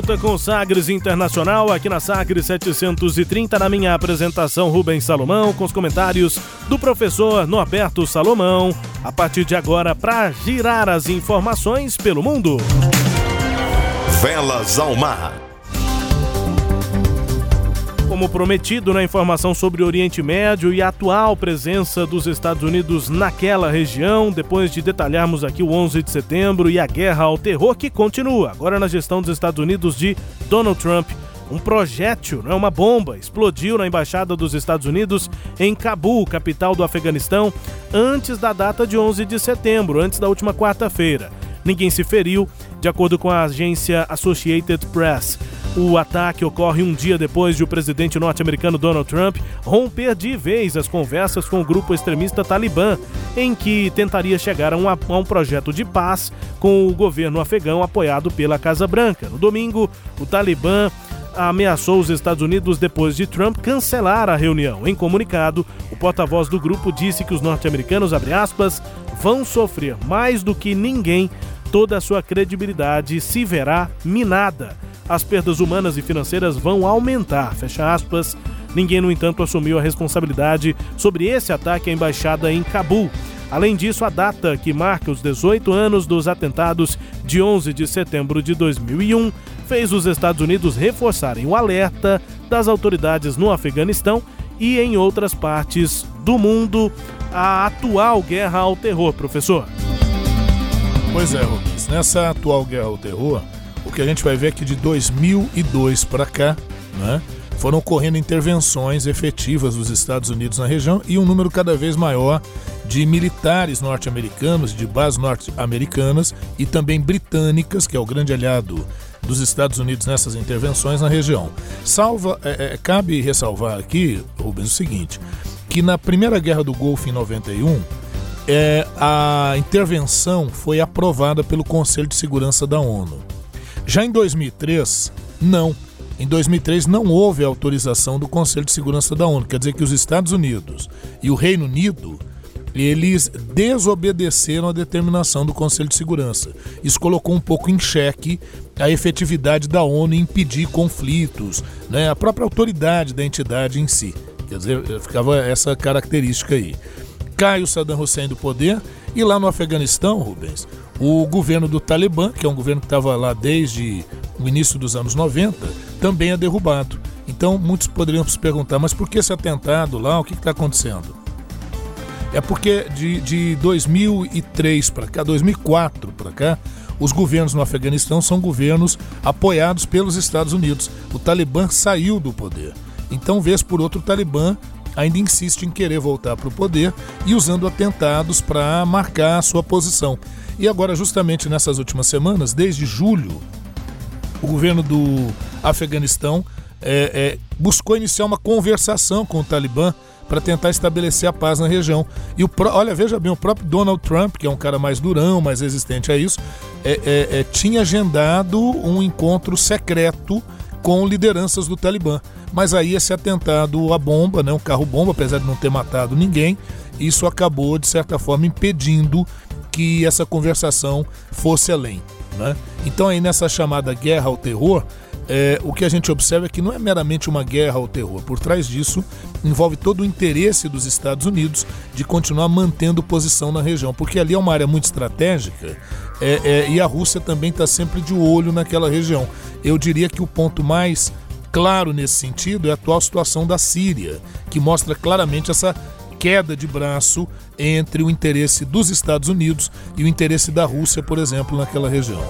Volta com Sagres Internacional aqui na Sagres 730 na minha apresentação Rubens Salomão com os comentários do professor Norberto Salomão. A partir de agora para girar as informações pelo mundo. Velas ao mar. Como prometido na informação sobre o Oriente Médio e a atual presença dos Estados Unidos naquela região, depois de detalharmos aqui o 11 de setembro e a guerra ao terror que continua, agora na gestão dos Estados Unidos de Donald Trump. Um projétil, não é uma bomba, explodiu na embaixada dos Estados Unidos em Cabul, capital do Afeganistão, antes da data de 11 de setembro, antes da última quarta-feira. Ninguém se feriu, de acordo com a agência Associated Press. O ataque ocorre um dia depois de o presidente norte-americano Donald Trump romper de vez as conversas com o grupo extremista Talibã, em que tentaria chegar a um, a um projeto de paz com o governo afegão apoiado pela Casa Branca. No domingo, o Talibã ameaçou os Estados Unidos depois de Trump cancelar a reunião. Em comunicado, o porta-voz do grupo disse que os norte-americanos, aspas, vão sofrer mais do que ninguém, toda a sua credibilidade se verá minada. As perdas humanas e financeiras vão aumentar, fecha aspas. Ninguém, no entanto, assumiu a responsabilidade sobre esse ataque à embaixada em Cabul. Além disso, a data que marca os 18 anos dos atentados de 11 de setembro de 2001 fez os Estados Unidos reforçarem o alerta das autoridades no Afeganistão e em outras partes do mundo à atual guerra ao terror, professor. Pois é, Rubens. Nessa atual guerra ao terror, o que a gente vai ver é que de 2002 para cá, né, foram ocorrendo intervenções efetivas dos Estados Unidos na região e um número cada vez maior de militares norte-americanos, de bases norte-americanas e também britânicas, que é o grande aliado dos Estados Unidos nessas intervenções na região. Salva, é, é, cabe ressalvar aqui, Rubens, o seguinte, que na primeira guerra do Golfo em 91, é, a intervenção foi aprovada pelo Conselho de Segurança da ONU. Já em 2003, não. Em 2003 não houve autorização do Conselho de Segurança da ONU, quer dizer que os Estados Unidos e o Reino Unido eles desobedeceram a determinação do Conselho de Segurança. Isso colocou um pouco em xeque a efetividade da ONU em impedir conflitos, né? a própria autoridade da entidade em si. Quer dizer, ficava essa característica aí. Cai o Saddam Hussein do poder e lá no Afeganistão, Rubens, o governo do Talibã, que é um governo que estava lá desde o início dos anos 90, também é derrubado. Então muitos poderiam se perguntar, mas por que esse atentado lá? O que está acontecendo? É porque de, de 2003 para cá, 2004 para cá, os governos no Afeganistão são governos apoiados pelos Estados Unidos. O Talibã saiu do poder. Então, vez por outro, o Talibã ainda insiste em querer voltar para o poder e usando atentados para marcar a sua posição. E agora, justamente nessas últimas semanas, desde julho, o governo do Afeganistão é, é, buscou iniciar uma conversação com o Talibã para tentar estabelecer a paz na região. E o olha, veja bem, o próprio Donald Trump, que é um cara mais durão, mais resistente a isso, é- é- é, tinha agendado um encontro secreto com lideranças do Talibã. Mas aí esse atentado à bomba, né, um carro bomba, apesar de não ter matado ninguém, isso acabou de certa forma impedindo que essa conversação fosse além. Né? Então aí nessa chamada guerra ao terror, é, o que a gente observa é que não é meramente uma guerra ao terror. Por trás disso, envolve todo o interesse dos Estados Unidos de continuar mantendo posição na região, porque ali é uma área muito estratégica é, é, e a Rússia também está sempre de olho naquela região. Eu diria que o ponto mais claro nesse sentido é a atual situação da Síria, que mostra claramente essa queda de braço entre o interesse dos Estados Unidos e o interesse da Rússia, por exemplo, naquela região.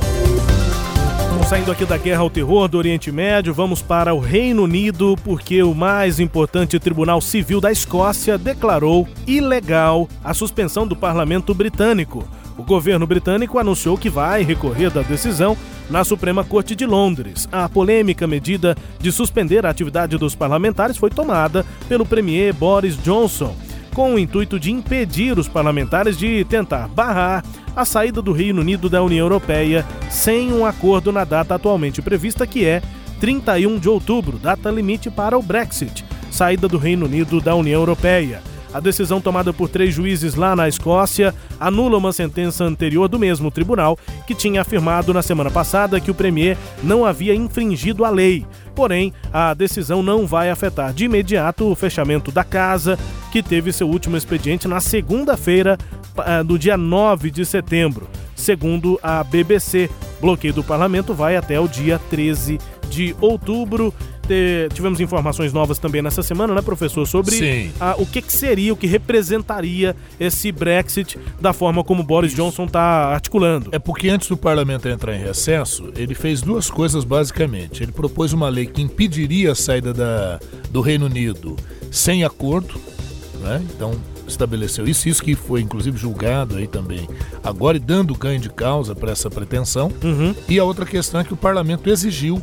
Saindo aqui da guerra ao terror do Oriente Médio, vamos para o Reino Unido, porque o mais importante Tribunal Civil da Escócia declarou ilegal a suspensão do parlamento britânico. O governo britânico anunciou que vai recorrer da decisão na Suprema Corte de Londres. A polêmica medida de suspender a atividade dos parlamentares foi tomada pelo premier Boris Johnson com o intuito de impedir os parlamentares de tentar barrar a saída do Reino Unido da União Europeia sem um acordo na data atualmente prevista, que é 31 de outubro, data limite para o Brexit, saída do Reino Unido da União Europeia. A decisão tomada por três juízes lá na Escócia anula uma sentença anterior do mesmo tribunal que tinha afirmado na semana passada que o Premier não havia infringido a lei. Porém, a decisão não vai afetar de imediato o fechamento da casa, que teve seu último expediente na segunda-feira ah, do dia 9 de setembro. Segundo a BBC, bloqueio do parlamento vai até o dia 13 de outubro. Te- tivemos informações novas também nessa semana, né, professor, sobre ah, o que, que seria, o que representaria esse Brexit da forma como Boris Johnson está articulando. É porque antes do parlamento entrar em recesso, ele fez duas coisas basicamente. Ele propôs uma lei que impediria a saída da, do Reino Unido sem acordo, né? Então estabeleceu isso, isso que foi inclusive julgado aí também agora e dando ganho de causa para essa pretensão. E a outra questão é que o parlamento exigiu,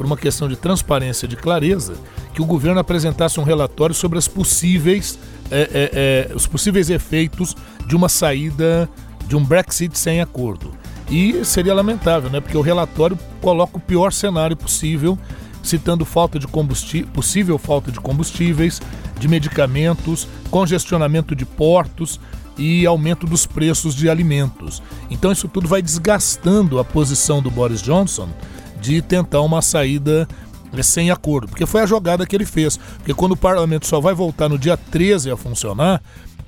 por uma questão de transparência, de clareza, que o governo apresentasse um relatório sobre as possíveis, é, é, é, os possíveis efeitos de uma saída de um Brexit sem acordo. E seria lamentável, né? Porque o relatório coloca o pior cenário possível, citando falta de combustível, possível falta de combustíveis, de medicamentos, congestionamento de portos e aumento dos preços de alimentos. Então isso tudo vai desgastando a posição do Boris Johnson de tentar uma saída eh, sem acordo, porque foi a jogada que ele fez. Porque quando o parlamento só vai voltar no dia 13 a funcionar,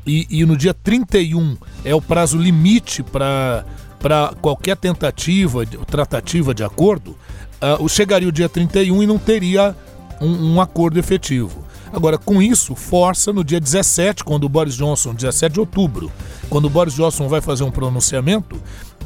e, e no dia 31 é o prazo limite para qualquer tentativa, tratativa de acordo, o- chegaria o dia 31 e não teria um, um acordo efetivo. Agora, com isso, força no dia 17, quando o Boris Johnson, 17 de outubro, quando o Boris Johnson vai fazer um pronunciamento,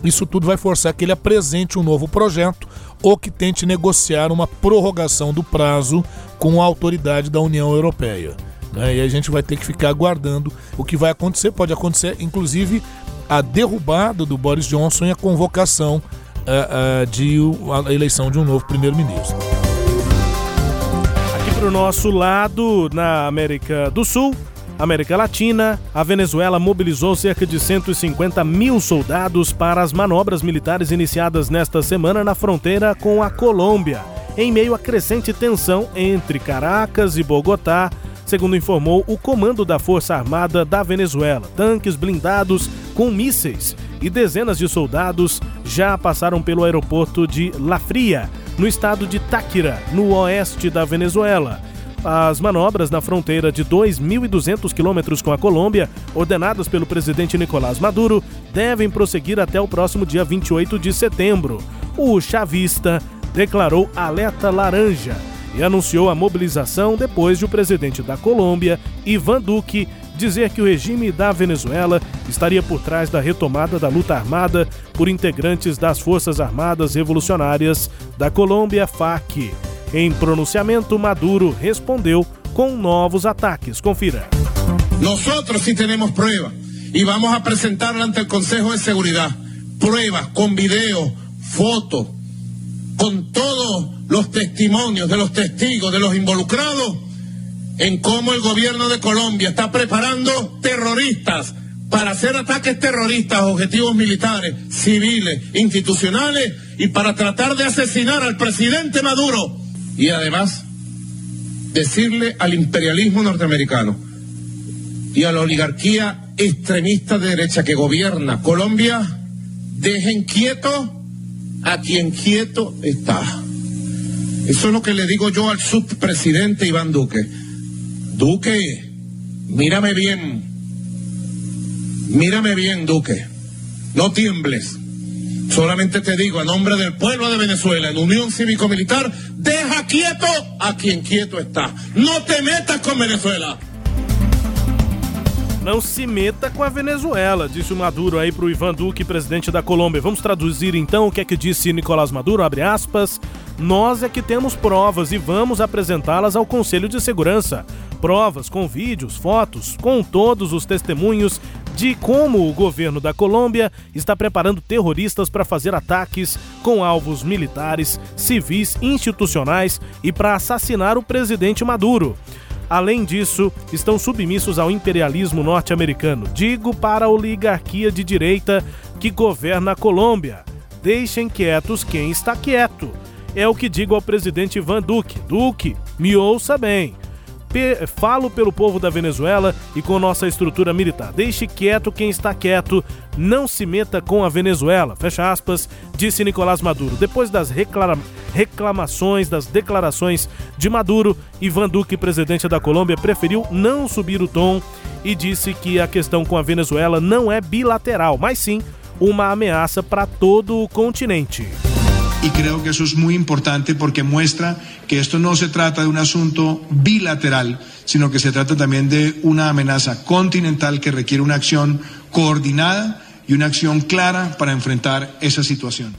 isso tudo vai forçar que ele apresente um novo projeto ou que tente negociar uma prorrogação do prazo com a autoridade da União Europeia. né? E a gente vai ter que ficar aguardando o que vai acontecer. Pode acontecer, inclusive, a derrubada do Boris Johnson e a convocação ah, ah, de o- a eleição de um novo primeiro-ministro. Aqui para o nosso lado, na América do Sul, América Latina, a Venezuela mobilizou cerca de 150 mil soldados para as manobras militares iniciadas nesta semana na fronteira com a Colômbia, em meio à crescente tensão entre Caracas e Bogotá, segundo informou o comando da Força Armada da Venezuela. Tanques blindados com mísseis e dezenas de soldados já passaram pelo aeroporto de La Fria, no estado de Táquira, no oeste da Venezuela. As manobras na fronteira de 2.200 quilômetros com a Colômbia, ordenadas pelo presidente Nicolás Maduro, devem prosseguir até o próximo dia 28 de setembro. O chavista declarou alerta laranja e anunciou a mobilização depois de o presidente da Colômbia, Ivan Duque, dizer que o regime da Venezuela estaria por trás da retomada da luta armada por integrantes das Forças Armadas Revolucionárias da Colômbia, FARC. Em pronunciamento, Maduro respondeu com novos ataques. Confira. Nosotros sí tenemos pruebas y vamos a presentarla ante el Consejo de Seguridad. Pruebas con video, fotos, con todos los testimonios de los testigos, de los involucrados, en cómo el gobierno de Colombia está preparando terroristas para hacer ataques terroristas a objetivos militares, civiles, institucionales y para tratar de asesinar al presidente Maduro. Y además, decirle al imperialismo norteamericano y a la oligarquía extremista de derecha que gobierna Colombia, dejen quieto a quien quieto está. Eso es lo que le digo yo al subpresidente Iván Duque. Duque, mírame bien. Mírame bien, Duque. No tiembles. Solamente te digo, a nombre del pueblo de Venezuela, en Unión Cívico-Militar, deja quieto a quien quieto está. No te metas con Venezuela. Não se meta com a Venezuela, disse o Maduro aí pro Ivan Duque, presidente da Colômbia. Vamos traduzir então o que é que disse Nicolás Maduro, abre aspas. Nós é que temos provas e vamos apresentá-las ao Conselho de Segurança. Provas com vídeos, fotos, com todos os testemunhos de como o governo da Colômbia está preparando terroristas para fazer ataques com alvos militares, civis, institucionais e para assassinar o presidente Maduro. Além disso, estão submissos ao imperialismo norte-americano. Digo para a oligarquia de direita que governa a Colômbia. Deixem quietos quem está quieto. É o que digo ao presidente Ivan Duque. Duque, me ouça bem. Falo pelo povo da Venezuela e com nossa estrutura militar. Deixe quieto quem está quieto, não se meta com a Venezuela. Fecha aspas, disse Nicolás Maduro. Depois das reclama reclamações, das declarações de Maduro, Ivan Duque, presidente da Colômbia, preferiu não subir o tom e disse que a questão com a Venezuela não é bilateral, mas sim uma ameaça para todo o continente. Y creo que eso es muy importante porque muestra que esto no se trata de un asunto bilateral, sino que se trata también de una amenaza continental que requiere una acción coordinada y una acción clara para enfrentar esa situación.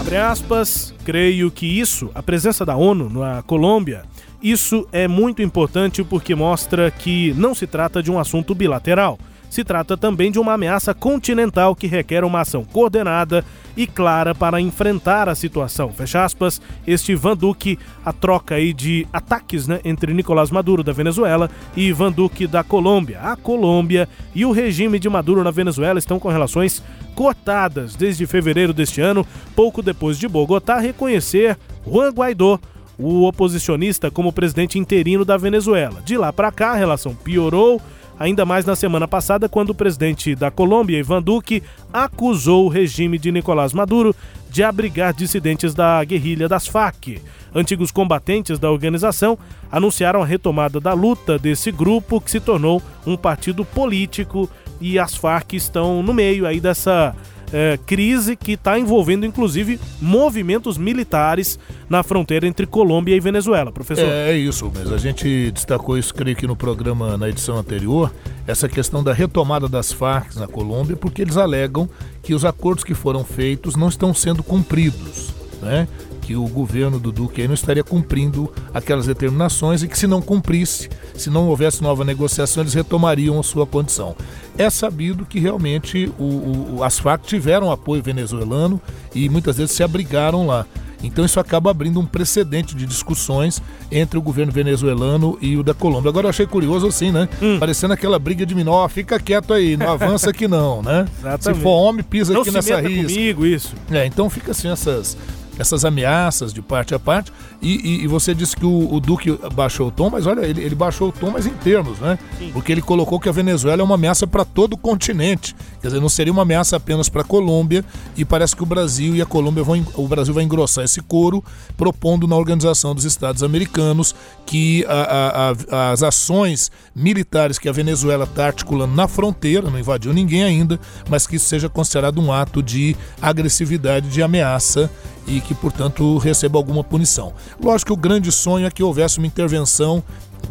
Abre aspas, creio que isso, a presença da ONU na Colômbia, isso é muito importante porque mostra que não se trata de um assunto bilateral. Se trata também de uma ameaça continental que requer uma ação coordenada e clara para enfrentar a situação. Fecha aspas, este Ivan Duque, a troca aí de ataques né, entre Nicolás Maduro da Venezuela e Ivan Duque da Colômbia. A Colômbia e o regime de Maduro na Venezuela estão com relações cortadas desde fevereiro deste ano, pouco depois de Bogotá reconhecer Juan Guaidó o oposicionista como presidente interino da Venezuela. De lá para cá, a relação piorou ainda mais na semana passada, quando o presidente da Colômbia, Ivan Duque, acusou o regime de Nicolás Maduro de abrigar dissidentes da guerrilha das Farc. Antigos combatentes da organização anunciaram a retomada da luta desse grupo que se tornou um partido político e as Farc estão no meio aí dessa é, crise que está envolvendo inclusive movimentos militares na fronteira entre Colômbia e Venezuela, professor. É, é isso, mas a gente destacou isso, creio que no programa, na edição anterior, essa questão da retomada das Farc na Colômbia, porque eles alegam que os acordos que foram feitos não estão sendo cumpridos, né? Que o governo do Duque não estaria cumprindo aquelas determinações e que se não cumprisse, se não houvesse nova negociação, eles retomariam a sua condição. É sabido que realmente o, o, as FARC tiveram apoio venezuelano e muitas vezes se abrigaram lá. Então isso acaba abrindo um precedente de discussões entre o governo venezuelano e o da Colômbia. Agora eu achei curioso assim, né? Hum. Parecendo aquela briga de menor, fica quieto aí, não avança aqui não, né? Exatamente. <laughs> Se for homem, pisa não aqui se nessa risca. comigo, isso. É, então fica assim essas essas ameaças de parte a parte. E, e, e você disse que o, o, Duque baixou o tom, mas olha, ele, ele baixou o tom, mas em termos, né? Sim. Porque ele colocou que a Venezuela é uma ameaça para todo o continente. Quer dizer, não seria uma ameaça apenas para a Colômbia. E parece que o Brasil e a Colômbia vão, o Brasil vai engrossar esse coro, propondo na Organização dos Estados Americanos que a, a, a, as ações militares que a Venezuela está articulando na fronteira, não invadiu ninguém ainda, mas que isso seja considerado um ato de agressividade, de ameaça e que, portanto, receba alguma punição. Lógico que o grande sonho é que houvesse uma intervenção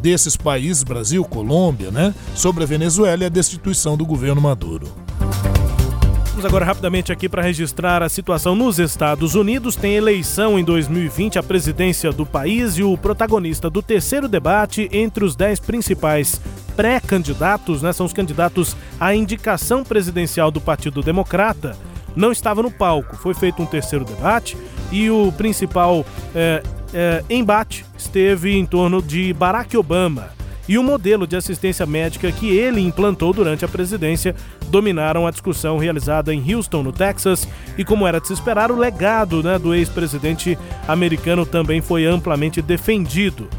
desses países, Brasil, Colômbia, né, sobre a Venezuela e a destituição do governo Maduro. Vamos agora rapidamente aqui para registrar a situação nos Estados Unidos. Tem eleição em 2020, a presidência do país e o protagonista do terceiro debate entre os dez principais pré-candidatos, né, são os candidatos à indicação presidencial do Partido Democrata não estava no palco. Foi feito um terceiro debate e o principal é, é, embate esteve em torno de Barack Obama e o modelo de assistência médica que ele implantou durante a presidência dominaram a discussão realizada em Houston, no Texas, e como era de se esperar, o legado né, do ex-presidente americano também foi amplamente defendido.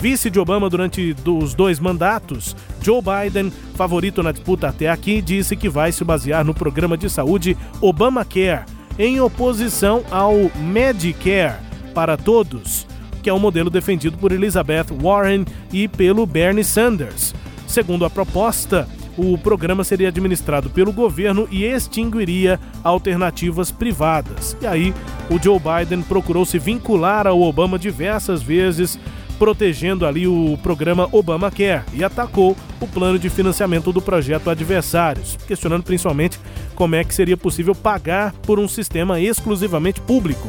Vice de Obama durante os dois mandatos, Joe Biden, favorito na disputa até aqui, disse que vai se basear no programa de saúde Obamacare, em oposição ao Medicare para todos, que é um modelo defendido por Elizabeth Warren e pelo Bernie Sanders. Segundo a proposta, o programa seria administrado pelo governo e extinguiria alternativas privadas. E aí, o Joe Biden procurou se vincular ao Obama diversas vezes, protegendo ali o programa Obamacare e atacou o plano de financiamento do projeto adversários, questionando principalmente como é que seria possível pagar por um sistema exclusivamente público.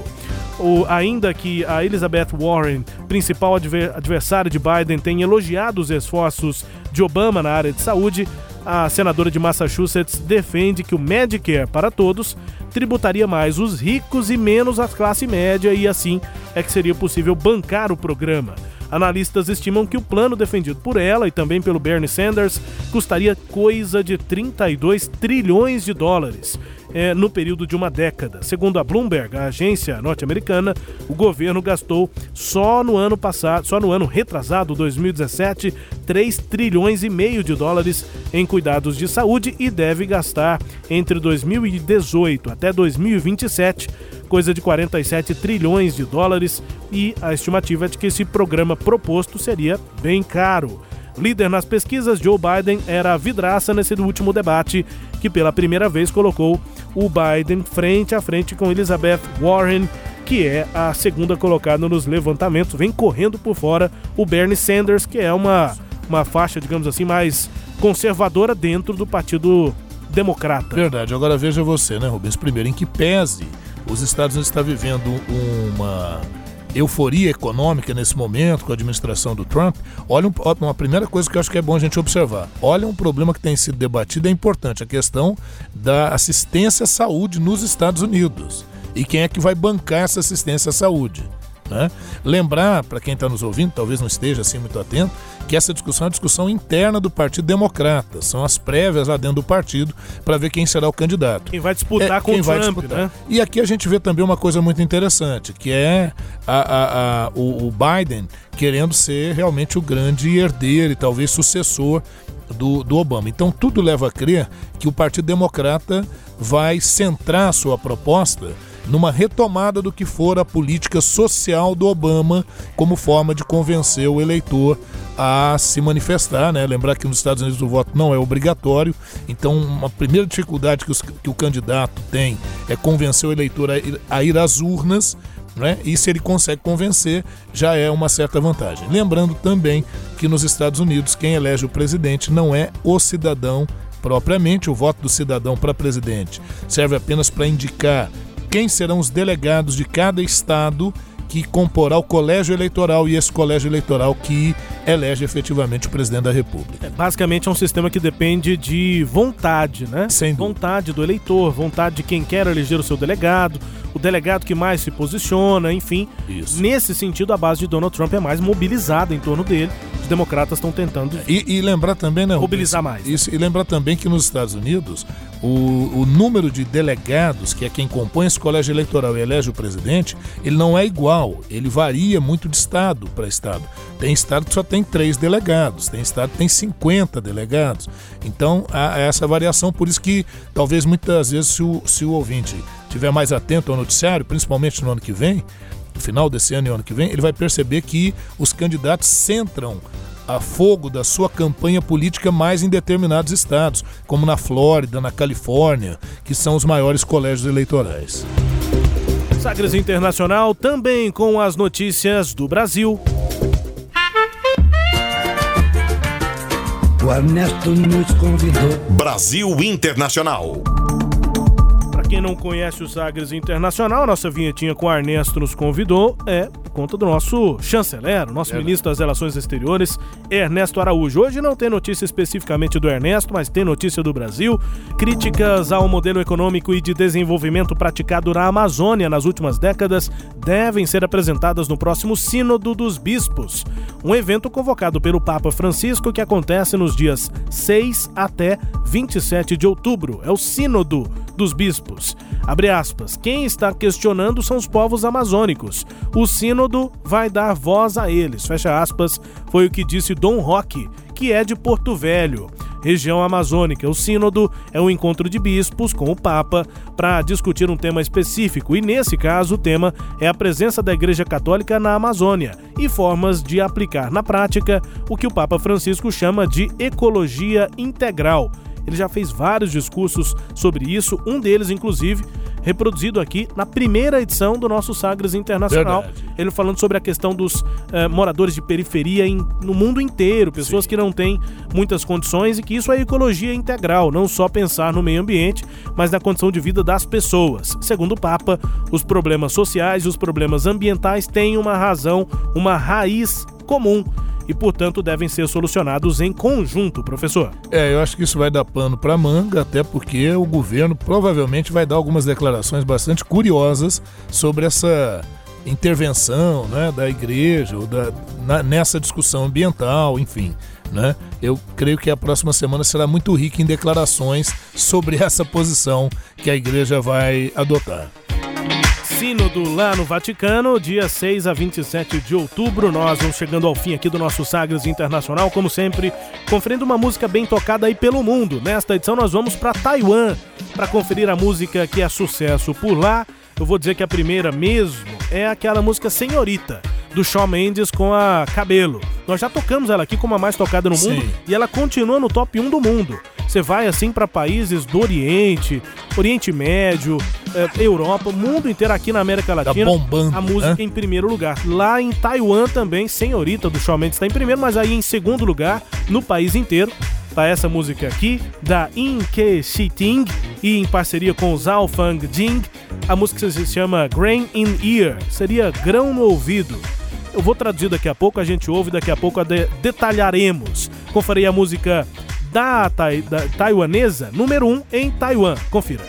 O, ainda que a Elizabeth Warren, principal adver, adversária de Biden, tenha elogiado os esforços de Obama na área de saúde, a senadora de Massachusetts defende que o Medicare para todos tributaria mais os ricos e menos a classe média e assim é que seria possível bancar o programa. Analistas estimam que o plano defendido por ela e também pelo Bernie Sanders custaria coisa de 32 trilhões de dólares é, no período de uma década. Segundo a Bloomberg, a agência norte-americana, o governo gastou só no ano passado, só no ano retrasado, 2017, 3 trilhões e meio de dólares em cuidados de saúde e deve gastar entre 2018 até 2027 coisa de 47 trilhões de dólares e a estimativa é de que esse programa proposto seria bem caro. Líder nas pesquisas, Joe Biden era a vidraça nesse último debate, que pela primeira vez colocou o Biden frente a frente com Elizabeth Warren, que é a segunda colocada nos levantamentos. Vem correndo por fora o Bernie Sanders, que é uma, uma faixa, digamos assim, mais conservadora dentro do Partido Democrata. Verdade. Agora veja você, né, Rubens? Primeiro, em que pese os Estados Unidos estão vivendo uma euforia econômica nesse momento com a administração do Trump, olha um, uma primeira coisa que eu acho que é bom a gente observar. Olha um problema que tem sido debatido é importante, a questão da assistência à saúde nos Estados Unidos. E quem é que vai bancar essa assistência à saúde? Né? Lembrar, para quem está nos ouvindo, talvez não esteja assim muito atento, que essa discussão é uma discussão interna do Partido Democrata. São as prévias lá dentro do partido para ver quem será o candidato. Quem vai disputar é, com quem o Trump, disputar. Né? E aqui a gente vê também uma coisa muito interessante, que é a, a, a, o, o Biden querendo ser realmente o grande herdeiro e talvez sucessor do, do, Obama. Então tudo leva a crer que o Partido Democrata vai centrar sua proposta numa retomada do que for a política social do Obama como forma de convencer o eleitor a se manifestar, né? Lembrar que nos Estados Unidos o voto não é obrigatório, então uma primeira dificuldade que, os, que o candidato tem é convencer o eleitor a ir, a ir às urnas, né? E se ele consegue convencer, já é uma certa vantagem. Lembrando também que nos Estados Unidos quem elege o presidente não é o cidadão propriamente, o voto do cidadão para presidente serve apenas para indicar quem serão os delegados de cada estado que comporá o colégio eleitoral e esse colégio eleitoral que elege efetivamente o presidente da República. É, basicamente é um sistema que depende de vontade, né? Sem dúvida. Vontade do eleitor, vontade de quem quer eleger o seu delegado, o delegado que mais se posiciona, enfim. Isso. Nesse sentido, a base de Donald Trump é mais mobilizada em torno dele. Os democratas estão tentando e, e, lembrar também, né, mobilizar mais. Isso, e lembrar também que nos Estados Unidos o, o número de delegados, que é quem compõe esse colégio eleitoral e elege o presidente, ele não é igual. Ele varia muito de estado para estado. Tem estado que só tem três delegados, tem estado que tem 50 delegados. Então há essa variação, por isso que talvez muitas vezes se o, se o ouvinte estiver mais atento ao noticiário, principalmente no ano que vem, no final desse ano e ano que vem, ele vai perceber que os candidatos centram a fogo da sua campanha política mais em determinados estados, como na Flórida, na Califórnia, que são os maiores colégios eleitorais. Sagres Internacional também com as notícias do Brasil. O Ernesto nos convidou. Brasil Internacional quem não conhece o Sagres Internacional, nossa vinhetinha com o Ernesto nos convidou é por conta do nosso chanceler, o nosso é. ministro das Relações Exteriores, Ernesto Araújo. Hoje não tem notícia especificamente do Ernesto, mas tem notícia do Brasil. Críticas ao modelo econômico e de desenvolvimento praticado na Amazônia nas últimas décadas devem ser apresentadas no próximo Sínodo dos Bispos, um evento convocado pelo Papa Francisco que acontece nos dias 6 até 27 de outubro. É o Sínodo dos Bispos. Abre aspas. Quem está questionando são os povos amazônicos. O sínodo vai dar voz a eles. Fecha aspas. Foi o que disse Dom Roque, que é de Porto Velho região amazônica. O Sínodo é um encontro de bispos com o Papa para discutir um tema específico, e nesse caso o tema é a presença da Igreja Católica na Amazônia e formas de aplicar na prática o que o Papa Francisco chama de ecologia integral ele já fez vários discursos sobre isso, um deles, inclusive, reproduzido aqui na primeira edição do nosso Sagres Internacional. Verdade. Ele falando sobre a questão dos eh, moradores de periferia em, no mundo inteiro, pessoas Sim. que não têm muitas condições e que isso é ecologia integral, não só pensar no meio ambiente, mas na condição de vida das pessoas. Segundo o Papa, os problemas sociais e os problemas ambientais têm uma razão, uma raiz comum e, portanto, devem ser solucionados em conjunto, professor. É, eu acho que isso vai dar pano para manga, até porque o governo provavelmente vai dar algumas declarações bastante curiosas sobre essa intervenção né, da igreja ou da, na, nessa discussão ambiental, enfim. Né? Eu creio que a próxima semana será muito rica em declarações sobre essa posição que a igreja vai adotar. Sínodo lá no Vaticano, dia 6 a 27 de outubro. Nós vamos chegando ao fim aqui do nosso Sagres Internacional, como sempre, conferindo uma música bem tocada aí pelo mundo. Nesta edição nós vamos para Taiwan para conferir a música que é sucesso por lá. Eu vou dizer que a primeira mesmo é aquela música Senhorita do Shawn Mendes com a Cabelo. Nós já tocamos ela aqui como a mais tocada no mundo Sim. e ela continua no top 1 do mundo. Você vai assim para países do Oriente, Oriente Médio, é, Europa, mundo inteiro aqui na América tá Latina. Tá bombando, a música né? em primeiro lugar. Lá em Taiwan também, Senhorita do Shawn Mendes está em primeiro, mas aí em segundo lugar no país inteiro tá essa música aqui da In Ke Ting e em parceria com Zhao Fang Jing. A música se chama Grain in Ear, seria grão no ouvido. Eu vou traduzir daqui a pouco, a gente ouve daqui a pouco, de detalharemos. Conferei a música da, tai, da taiwanesa número 1 um em Taiwan. Confira.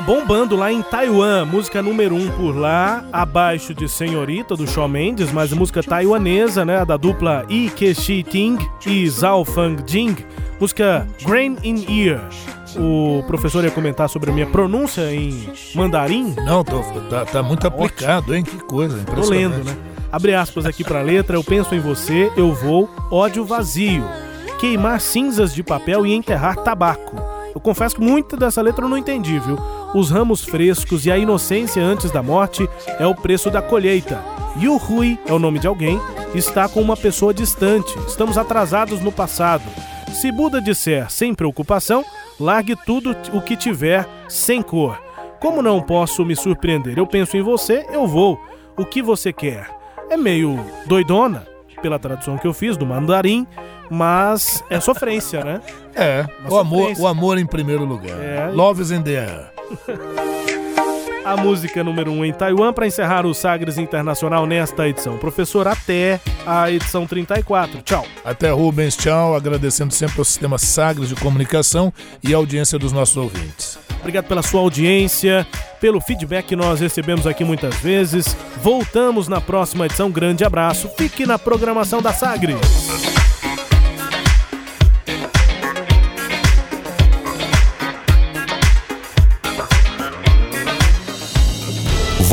Bombando lá em Taiwan, música número 1 um por lá, abaixo de Senhorita do Shawn Mendes, mas música taiwanesa, né, da dupla Yi Keshi Ting e Zhao Fang Jing, música Grain in Ear. O professor ia comentar sobre a minha pronúncia em mandarim? Não, tô, tá, tá muito aplicado, hein? Que coisa, Tô lendo, né? Abre aspas aqui pra letra, eu penso em você, eu vou, ódio vazio, queimar cinzas de papel e enterrar tabaco. Eu confesso que muita dessa letra eu não entendi, viu? Os ramos frescos e a inocência antes da morte é o preço da colheita. Yu Hui é o nome de alguém, está com uma pessoa distante. Estamos atrasados no passado. Se Buda disser sem preocupação, largue tudo o que tiver sem cor. Como não posso me surpreender? Eu penso em você, eu vou. O que você quer? É meio doidona, pela tradução que eu fiz do mandarim, mas é sofrência, né? É, o amor, o amor em primeiro lugar. É. Love is in the air. A música número 1 um em Taiwan para encerrar o Sagres Internacional nesta edição. Professor, até a edição 34. Tchau. Até Rubens, tchau. Agradecendo sempre ao Sistema Sagres de Comunicação e a audiência dos nossos ouvintes. Obrigado pela sua audiência, pelo feedback que nós recebemos aqui muitas vezes. Voltamos na próxima edição. Grande abraço. Fique na programação da Sagres.